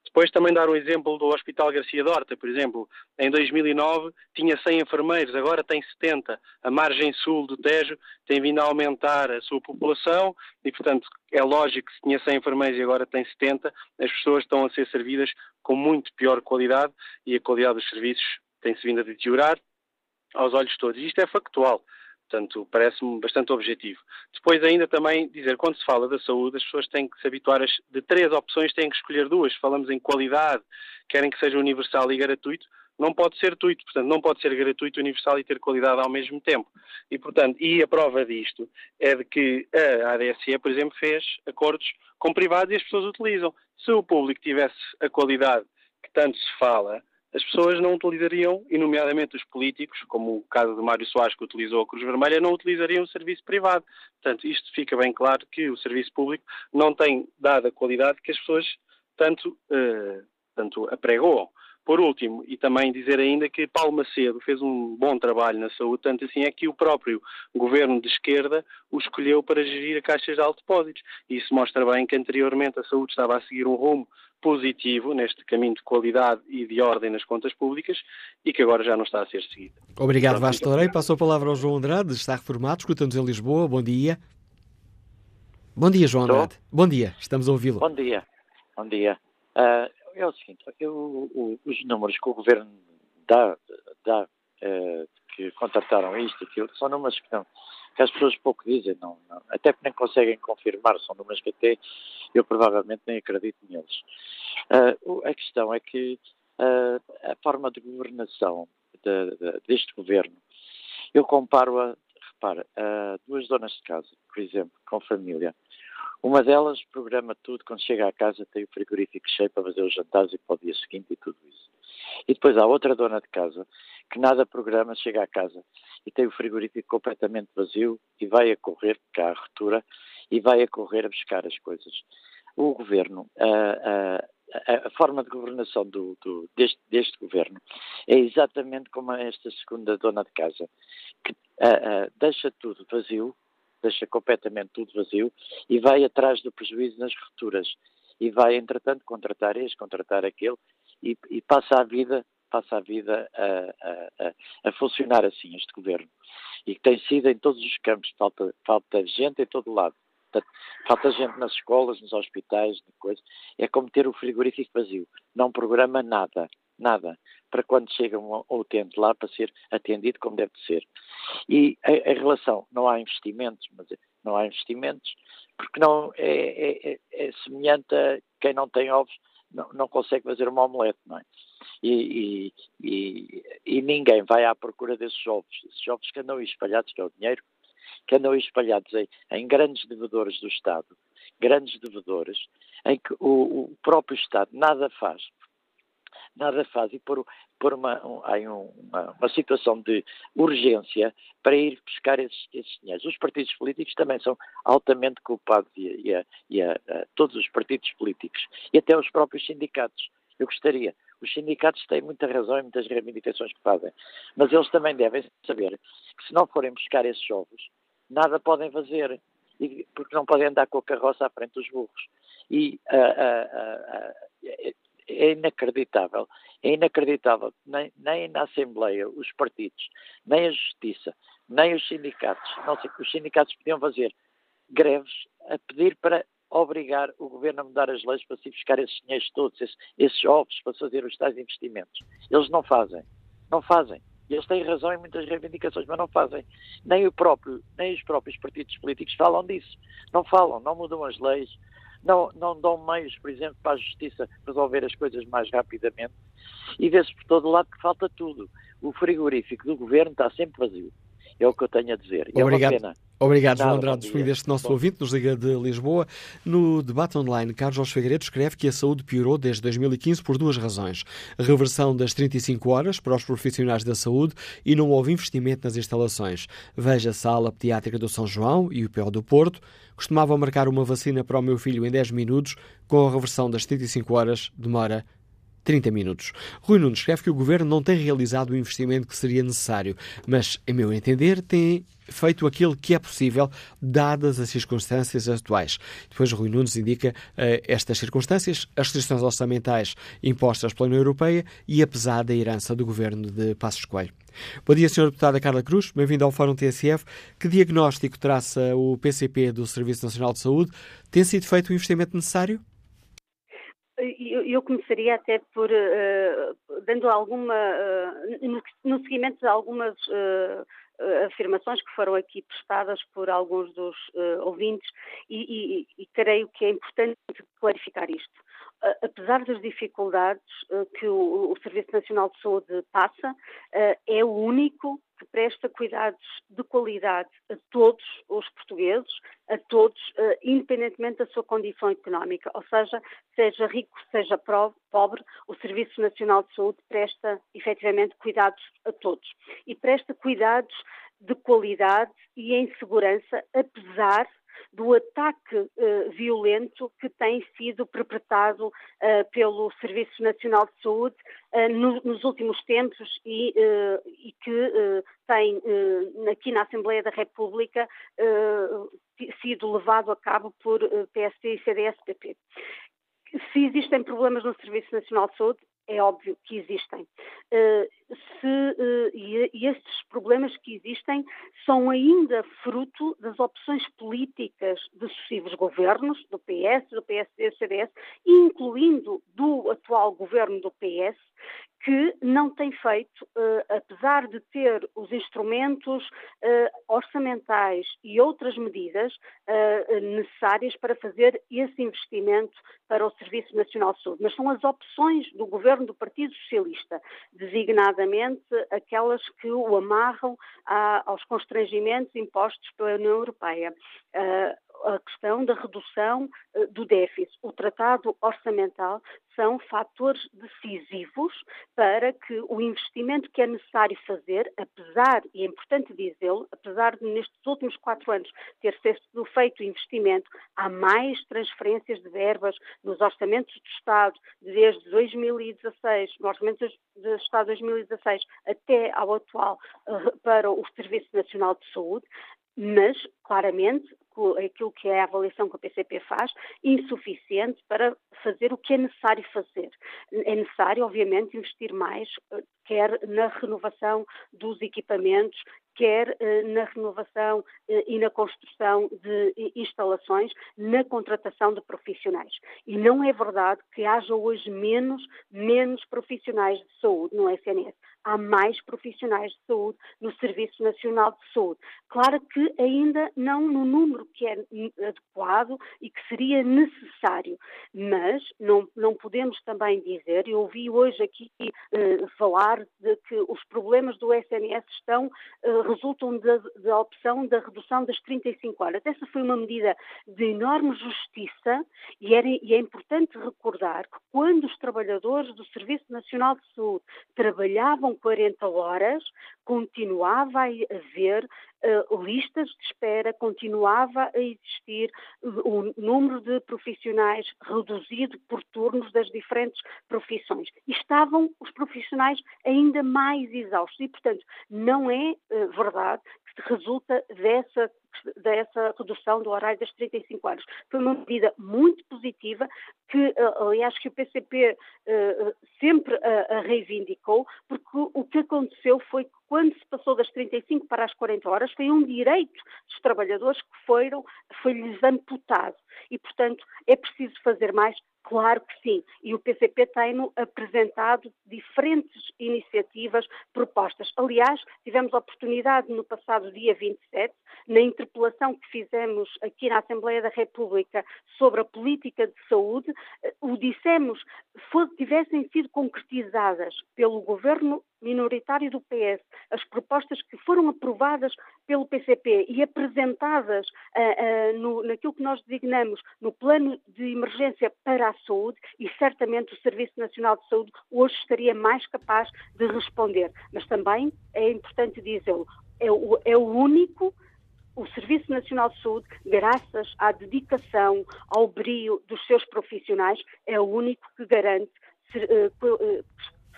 Depois também dar o exemplo do Hospital Garcia Dorta, por exemplo, em 2009 tinha 100 enfermeiros, agora tem 70. A margem sul do Tejo tem vindo a aumentar a sua população e, portanto, é lógico que se tinha 100 enfermeiros e agora tem 70, as pessoas estão a ser servidas com muito pior qualidade e a qualidade dos serviços tem-se vindo a deteriorar aos olhos todos. E isto é factual. Portanto, parece-me bastante objetivo. Depois, ainda também dizer, quando se fala da saúde, as pessoas têm que se habituar a, de três opções, têm que escolher duas. Falamos em qualidade, querem que seja universal e gratuito, não pode ser gratuito, portanto, não pode ser gratuito, universal e ter qualidade ao mesmo tempo. E, portanto, e a prova disto é de que a ADSE, por exemplo, fez acordos com privados e as pessoas utilizam. Se o público tivesse a qualidade que tanto se fala, as pessoas não utilizariam, e nomeadamente os políticos, como o caso de Mário Soares que utilizou a Cruz Vermelha, não utilizariam o serviço privado. Portanto, isto fica bem claro que o serviço público não tem dado a qualidade que as pessoas tanto, uh, tanto apregoam. Por último, e também dizer ainda que Paulo Macedo fez um bom trabalho na saúde, tanto assim é que o próprio governo de esquerda o escolheu para gerir a caixas de alto depósitos. Isso mostra bem que anteriormente a saúde estava a seguir um rumo positivo neste caminho de qualidade e de ordem nas contas públicas e que agora já não está a ser seguido.
Obrigado, Vasco Torei. Passou a palavra ao João Andrade, está reformado, escutamos em Lisboa. Bom dia. Bom dia, João Andrade. Estou? Bom dia, estamos a ouvi-lo.
Bom dia, bom dia. Uh, é o seguinte, eu, os números que o governo dá, dá uh, que contrataram isto e aquilo, são números que, não, que as pessoas pouco dizem, não, não, até que nem conseguem confirmar, são números que até eu provavelmente nem acredito neles. Uh, a questão é que uh, a forma de governação de, de, deste governo, eu comparo-a, repara, a duas donas de casa, por exemplo, com família, uma delas programa tudo, quando chega à casa tem o frigorífico cheio para fazer os jantares e para o dia seguinte e tudo isso. E depois há outra dona de casa que nada programa, chega à casa e tem o frigorífico completamente vazio e vai a correr, porque há a ruptura, e vai a correr a buscar as coisas. O governo, a, a, a forma de governação do, do, deste, deste, governo é exatamente como esta segunda dona de casa, que deixa tudo vazio, deixa completamente tudo vazio e vai atrás do prejuízo nas rupturas e vai, entretanto, contratar este, contratar aquele e, e passa a vida passa a vida a, a, a, funcionar assim, este governo. E que tem sido em todos os campos, falta, falta gente em todo lado. Falta gente nas escolas, nos hospitais, coisa. É como ter o frigorífico vazio. Não programa nada, nada, para quando chega um utente lá para ser atendido como deve ser. E a relação, não há investimentos, mas não há investimentos, porque não é, é, é, é semelhante a quem não tem ovos não, não consegue fazer uma omelete, não é? E, e, e, e, ninguém vai à procura desses ovos, esses ovos que andam espalhados, que é o dinheiro, que andam espalhados em, em grandes devedores do Estado, grandes devedores, em que o, o próprio Estado nada faz nada faz e por, por uma, um, uma, uma, situação de urgência para ir buscar esses, esses dinheiros. Os partidos políticos também são altamente culpados e, e, e a, a, todos os partidos políticos e até os próprios sindicatos. Eu gostaria. Os sindicatos têm muita razão em muitas reivindicações que fazem, mas eles também devem saber que se não forem buscar esses ovos, nada podem fazer, porque não podem andar com a carroça à frente dos burros. E uh, uh, uh, é inacreditável. É inacreditável que nem, nem na Assembleia os partidos, nem a Justiça, nem os sindicatos, não sei, os sindicatos podiam fazer greves a pedir para obrigar o governo a mudar as leis para se buscar esses dinheiros todos, esses, esses ovos para fazer os tais investimentos. Eles não fazem. Não fazem. Eles têm razão em muitas reivindicações, mas não fazem. Nem, o próprio, nem os próprios partidos políticos falam disso. Não falam, não mudam as leis, não, não dão meios, por exemplo, para a justiça resolver as coisas mais rapidamente. E vê-se por todo lado que falta tudo. O frigorífico do governo está sempre vazio. É o que eu tenho a dizer.
É Obrigado. Obrigado, João Andrade, disponible deste nosso ouvinte, nos liga de Lisboa. No debate online, Carlos Jorge Figueiredo escreve que a saúde piorou desde 2015 por duas razões. A reversão das 35 horas para os profissionais da saúde e não houve investimento nas instalações. Veja a sala pediátrica do São João e o PO do Porto. Costumavam marcar uma vacina para o meu filho em 10 minutos, com a reversão das 35 horas demora 30 minutos. Rui Nunes escreve que o governo não tem realizado o investimento que seria necessário, mas, em meu entender, tem feito aquilo que é possível, dadas as circunstâncias atuais. Depois, Rui Nunes indica uh, estas circunstâncias, as restrições orçamentais impostas pela União Europeia e apesar da herança do governo de Passos Coelho. Bom dia, Sr. Deputada Carla Cruz. Bem-vindo ao Fórum TSF. Que diagnóstico traça o PCP do Serviço Nacional de Saúde? Tem sido feito o investimento necessário?
Eu começaria até por uh, dando alguma uh, no, no, seguimento de algumas uh, afirmações que foram aqui prestadas por alguns dos ouvintes e, e, e creio que é importante clarificar isto apesar das dificuldades que o, Serviço Nacional de Saúde passa, é o único que presta cuidados de qualidade a todos os portugueses, a todos, independentemente da sua condição económica, ou seja, seja rico, seja pobre, o Serviço Nacional de Saúde presta efetivamente cuidados a todos. E presta cuidados de qualidade e em segurança, apesar do ataque uh, violento que tem sido perpetrado uh, pelo Serviço Nacional de Saúde uh, no, nos últimos tempos e, e que tem aqui na Assembleia da República sido levado a cabo por PSD e CDS-PP. Se existem problemas no Serviço Nacional de Saúde, é óbvio que existem. Uh, se, uh, e, e estes problemas que existem são ainda fruto das opções políticas de sucessivos governos, do PS, do PSD, do CDS, incluindo do atual governo do PS, que não tem feito, uh, apesar de ter os instrumentos uh, orçamentais e outras medidas uh, necessárias para fazer esse investimento para o Serviço Nacional de Saúde. Mas são as opções do governo do Partido Socialista, designadamente aquelas que o amarram aos constrangimentos impostos pela União Europeia a questão da redução uh, do déficit. O tratado orçamental são fatores decisivos para que o investimento que é necessário fazer, apesar, e é importante dizê-lo, apesar de nestes últimos quatro anos ter sido feito investimento, há mais transferências de verbas nos orçamentos do Estado desde 2016, no orçamento do Estado 2016 até ao atual, uh, para o Serviço Nacional de Saúde, mas, claramente, aquilo que é a avaliação que o PCP faz, insuficiente para fazer o que é necessário fazer. É necessário, obviamente, investir mais, eh, quer na renovação dos equipamentos, quer eh, na renovação eh, e na construção de instalações, na contratação de profissionais. E não é verdade que haja hoje menos, menos profissionais de saúde no SNS. Há mais profissionais de saúde no Serviço Nacional de Saúde. Claro que ainda não no número que é adequado e que seria necessário, mas não, não podemos também dizer, eu ouvi hoje aqui uh, falar de que os problemas do SNS estão, uh, resultam da, da opção da redução das 35 horas. Essa foi uma medida de enorme justiça e, era, e é importante recordar que quando os trabalhadores do Serviço Nacional de Saúde trabalhavam 40 horas, continuava a haver uh, listas de espera, continuava a existir o número de profissionais reduzido por turnos das diferentes profissões. E estavam os profissionais ainda mais exaustos. E, portanto, não é uh, verdade que resulta dessa dessa redução do horário das 35 horas. Foi uma medida muito positiva que, eh, aliás, que o PCP uh, eh, sempre a, reivindicou, porque o que aconteceu foi que quando se passou das 35 para as 40 horas, foi um direito dos trabalhadores que foram, foi-lhes amputado. E, portanto, é preciso fazer mais Claro que sim. E o PCP tem-no apresentado diferentes iniciativas propostas. Aliás, tivemos a oportunidade no passado dia 27, na interpelação que fizemos aqui na Assembleia da República sobre a política de saúde, eh, o dissemos, se tivessem sido concretizadas pelo governo minoritário do PS, as propostas que foram aprovadas pelo PCP e apresentadas uh, uh, no, naquilo que nós designamos no plano de emergência para a saúde, e certamente o Serviço Nacional de Saúde hoje estaria mais capaz de responder. Mas também é importante dizê-lo, é o, é o único o Serviço Nacional de Saúde, graças à dedicação, ao brio dos seus profissionais, é o único que garante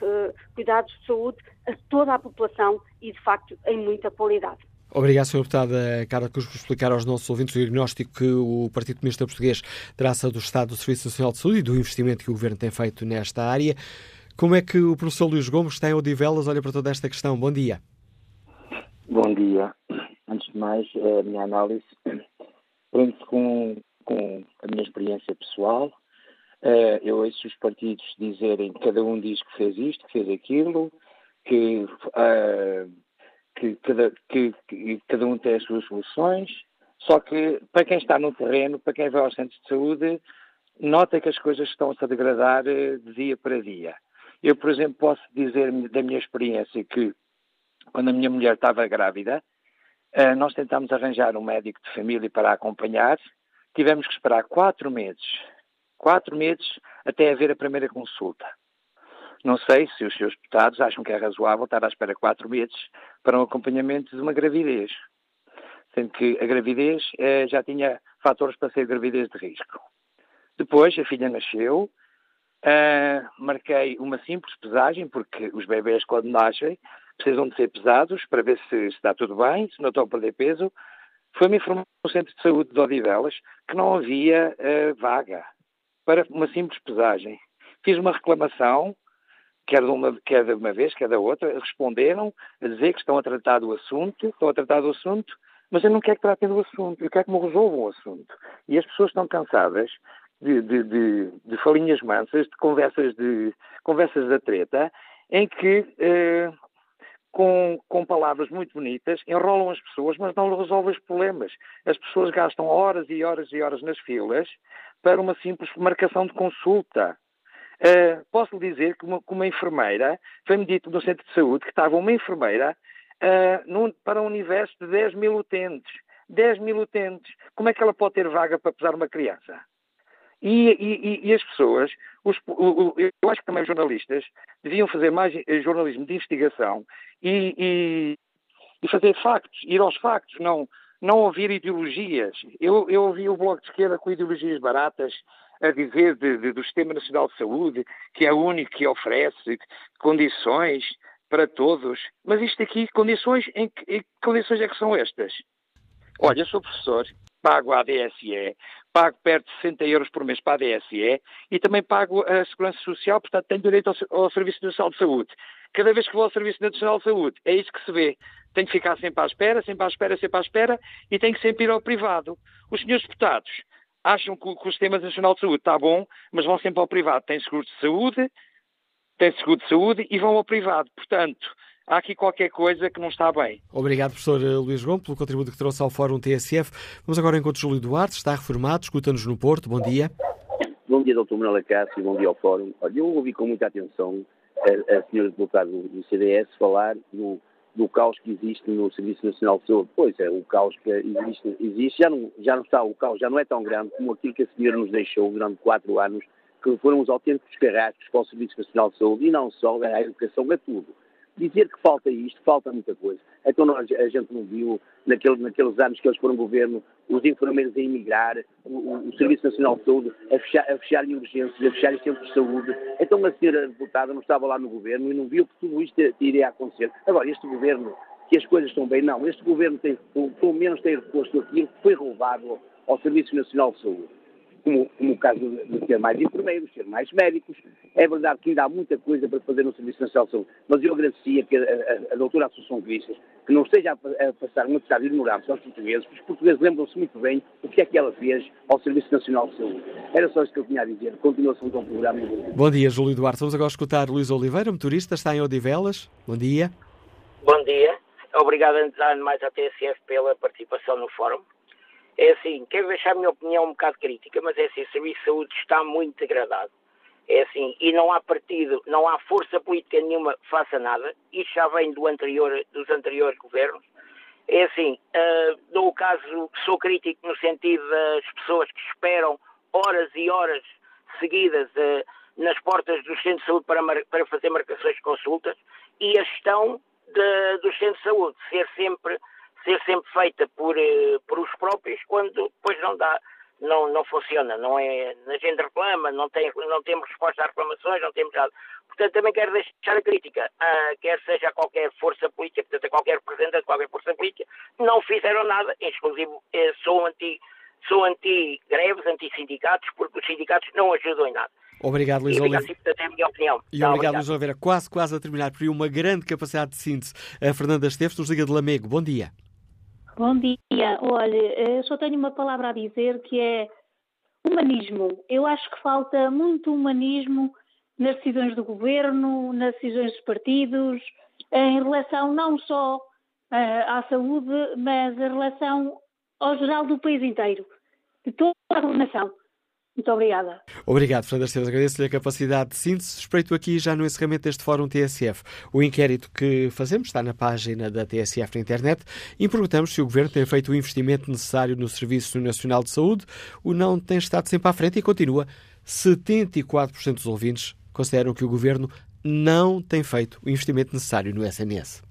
uh, eh, cuidados de saúde a toda a população e, de facto, em muita qualidade.
Obrigado, Sra. Deputada Carla Cruz, por explicar aos nossos ouvintes o diagnóstico que o Partido Comunista Português traça do Estado do Serviço Nacional de Saúde e do investimento que o Governo tem feito nesta área. Como é que o professor Luís Gomes tem Odivelas olha para toda esta questão? Bom dia.
Bom dia. Antes de mais, a minha análise prende-se com, com a minha experiência pessoal, Uh, eu ouço os partidos dizerem que cada um diz que fez isto, que fez aquilo, que, uh, que, cada, que, que, cada um tem as suas soluções. Só que para quem está no terreno, para quem vai aos centros de saúde, nota que as coisas estão-se a degradar uh, de dia para dia. Eu, por exemplo, posso dizer da minha experiência que quando a minha mulher estava grávida, nós tentámos arranjar um médico de família para a acompanhar. Tivemos que esperar quatro meses quatro meses até haver a primeira consulta. Não sei se os seus deputados acham que é razoável estar à espera quatro meses para um acompanhamento de uma gravidez, sendo que a gravidez eh, já tinha fatores para ser gravidez de risco. Depois a filha nasceu, eh, marquei uma simples pesagem, porque os bebés quando nascem precisam de ser pesados para ver se está tudo bem, se não estão a perder peso. Foi-me informar no centro de saúde de Odivelas que não havia eh, vaga para uma simples pesagem. Fiz uma reclamação, quer de uma, quer de uma vez, quer da outra, responderam a dizer que estão a tratar do assunto, estão a tratar do assunto, mas eu não quero que tratem do assunto, eu quero que me resolvam o assunto. E as pessoas estão cansadas de, de, de, de falinhas mansas, de conversas de conversas da treta, em que eh, com, com, palavras muito bonitas, enrolam as pessoas, mas não resolvem os problemas. As pessoas gastam horas e horas e horas nas filas para uma simples marcação de consulta. Uh, posso lhe dizer que uma, que uma enfermeira, foi-me dito no centro de saúde que estava uma enfermeira uh, num, para um universo de 10 mil utentes. 10 mil utentes. Como é que ela pode ter vaga para pesar uma criança? E, e, e as pessoas, os, eu acho que também os jornalistas, deviam fazer mais eh, jornalismo de investigação e, e fazer factos, ir aos factos, não, não ouvir ideologias. Eu, eu ouvi o Bloco de Esquerda com ideologias baratas a dizer de, de, do Sistema Nacional de Saúde, que é o único que oferece condições para todos. Mas isto aqui, condições, em que, em que condições é que são estas? Olha, sou professor, pago a ADSE, pago perto de 60 euros por mês para a ADSE e também pago a Segurança Social, portanto tenho direito ao, ao Serviço Nacional de Saúde. Cada vez que vou ao Serviço Nacional de Saúde, é isso que se vê. Tenho que ficar sempre à espera, sempre à espera, sempre à espera e tenho que sempre ir ao privado. Os senhores deputados acham que o, que o Sistema Nacional de Saúde está bom, mas vão sempre ao privado. Tem seguros de saúde,
têm seguro de saúde e vão ao privado. Portanto, há aqui qualquer coisa que não está bem.
Obrigado, professor eh, Luís Gomes, pelo contributo que trouxe ao Fórum TSF. Vamos agora ao encontro de Júlio Duarte, está reformado, escuta-nos no Porto. Bom dia.
Bom dia, doutor Manuel Acácio, bom dia ao Fórum. Olha, eu ouvi com muita atenção a, a senhora deputada do CDS falar no, do caos que existe no Serviço Nacional de Saúde. Pois é, o caos que existe, existe já, não, já não está, o caos já não é tão grande como aquilo que a senhora nos deixou durante quatro anos, que foram os autênticos carrascos para o Serviço Nacional de Saúde, e não só, a educação, é tudo. Dizer que falta isto, falta muita coisa. Então nós, a gente não viu, naquele, naqueles anos que eles foram governo, os enfermeiros a emigrar, o, o, Serviço Nacional de Saúde a fechar, a fechar em urgências, a fechar em centros de saúde. Então a senhora deputada não estava lá no governo e não viu que tudo isto iria acontecer. Agora, este governo, que as coisas estão bem, não. Este governo tem, pelo menos tem reposto aquilo que foi roubado ao Serviço Nacional de Saúde como, como, o caso de, ter mais enfermeiros, ter mais médicos. É verdade que ainda há muita coisa para fazer no Serviço Nacional de Saúde, mas eu agradecia que a, a, a doutora Assunção Cristas, que não esteja a, a passar uma de ignorância aos portugueses, porque os portugueses lembram-se muito bem o que é que ela fez ao Serviço Nacional de Saúde. Era só isso que eu tinha a dizer. Continuação do programa.
Bom dia, Júlio Duarte. Vamos agora escutar Luís Oliveira, motorista, está em Odivelas. Bom dia.
Bom dia. Obrigado, mais à TSF pela participação no fórum. É assim, quero deixar a minha opinião um bocado crítica, mas é assim, o Serviço de Saúde está muito degradado. É assim, e não há partido, não há força política nenhuma que faça nada. Isto já vem do anterior, dos anteriores governos. É assim, uh, dou o caso, sou crítico no sentido das pessoas que esperam horas e horas seguidas uh, nas portas dos centros de saúde para, para fazer marcações de consultas e a gestão dos centros de saúde ser sempre ser sempre feita por, eh, por os próprios quando depois não dá, não, não funciona, não é, a gente reclama, não, tem, não temos resposta às reclamações, não temos nada. Portanto, também quero deixar a crítica, a, quer seja qualquer força política, portanto, a qualquer representante de qualquer força política, não fizeram nada, exclusivo, eh, sou anti sou anti-greves, anti-sindicatos, porque os sindicatos não ajudam em nada.
Obrigado, Luís Oliveira.
É a minha opinião.
E obrigado, obrigado, Luís Oliveira. Quase, quase a terminar, por uma grande capacidade de síntese. A Fernanda Esteves, nos Liga de Lamego. Bom dia.
Bom dia. Olha, eu só tenho uma palavra a dizer que é humanismo. Eu acho que falta muito humanismo nas decisões do governo, nas decisões dos partidos, em relação não só uh, à saúde, mas em relação ao geral do país inteiro, de toda a nação. Muito obrigada.
Obrigado, Fernanda Esteves. Agradeço-lhe a capacidade de síntese. Espreito aqui já no encerramento deste Fórum TSF. O inquérito que fazemos está na página da TSF na internet e perguntamos se o Governo tem feito o investimento necessário no Serviço Nacional de Saúde. O não tem estado sempre à frente e continua. 74% dos ouvintes consideram que o Governo não tem feito o investimento necessário no SNS.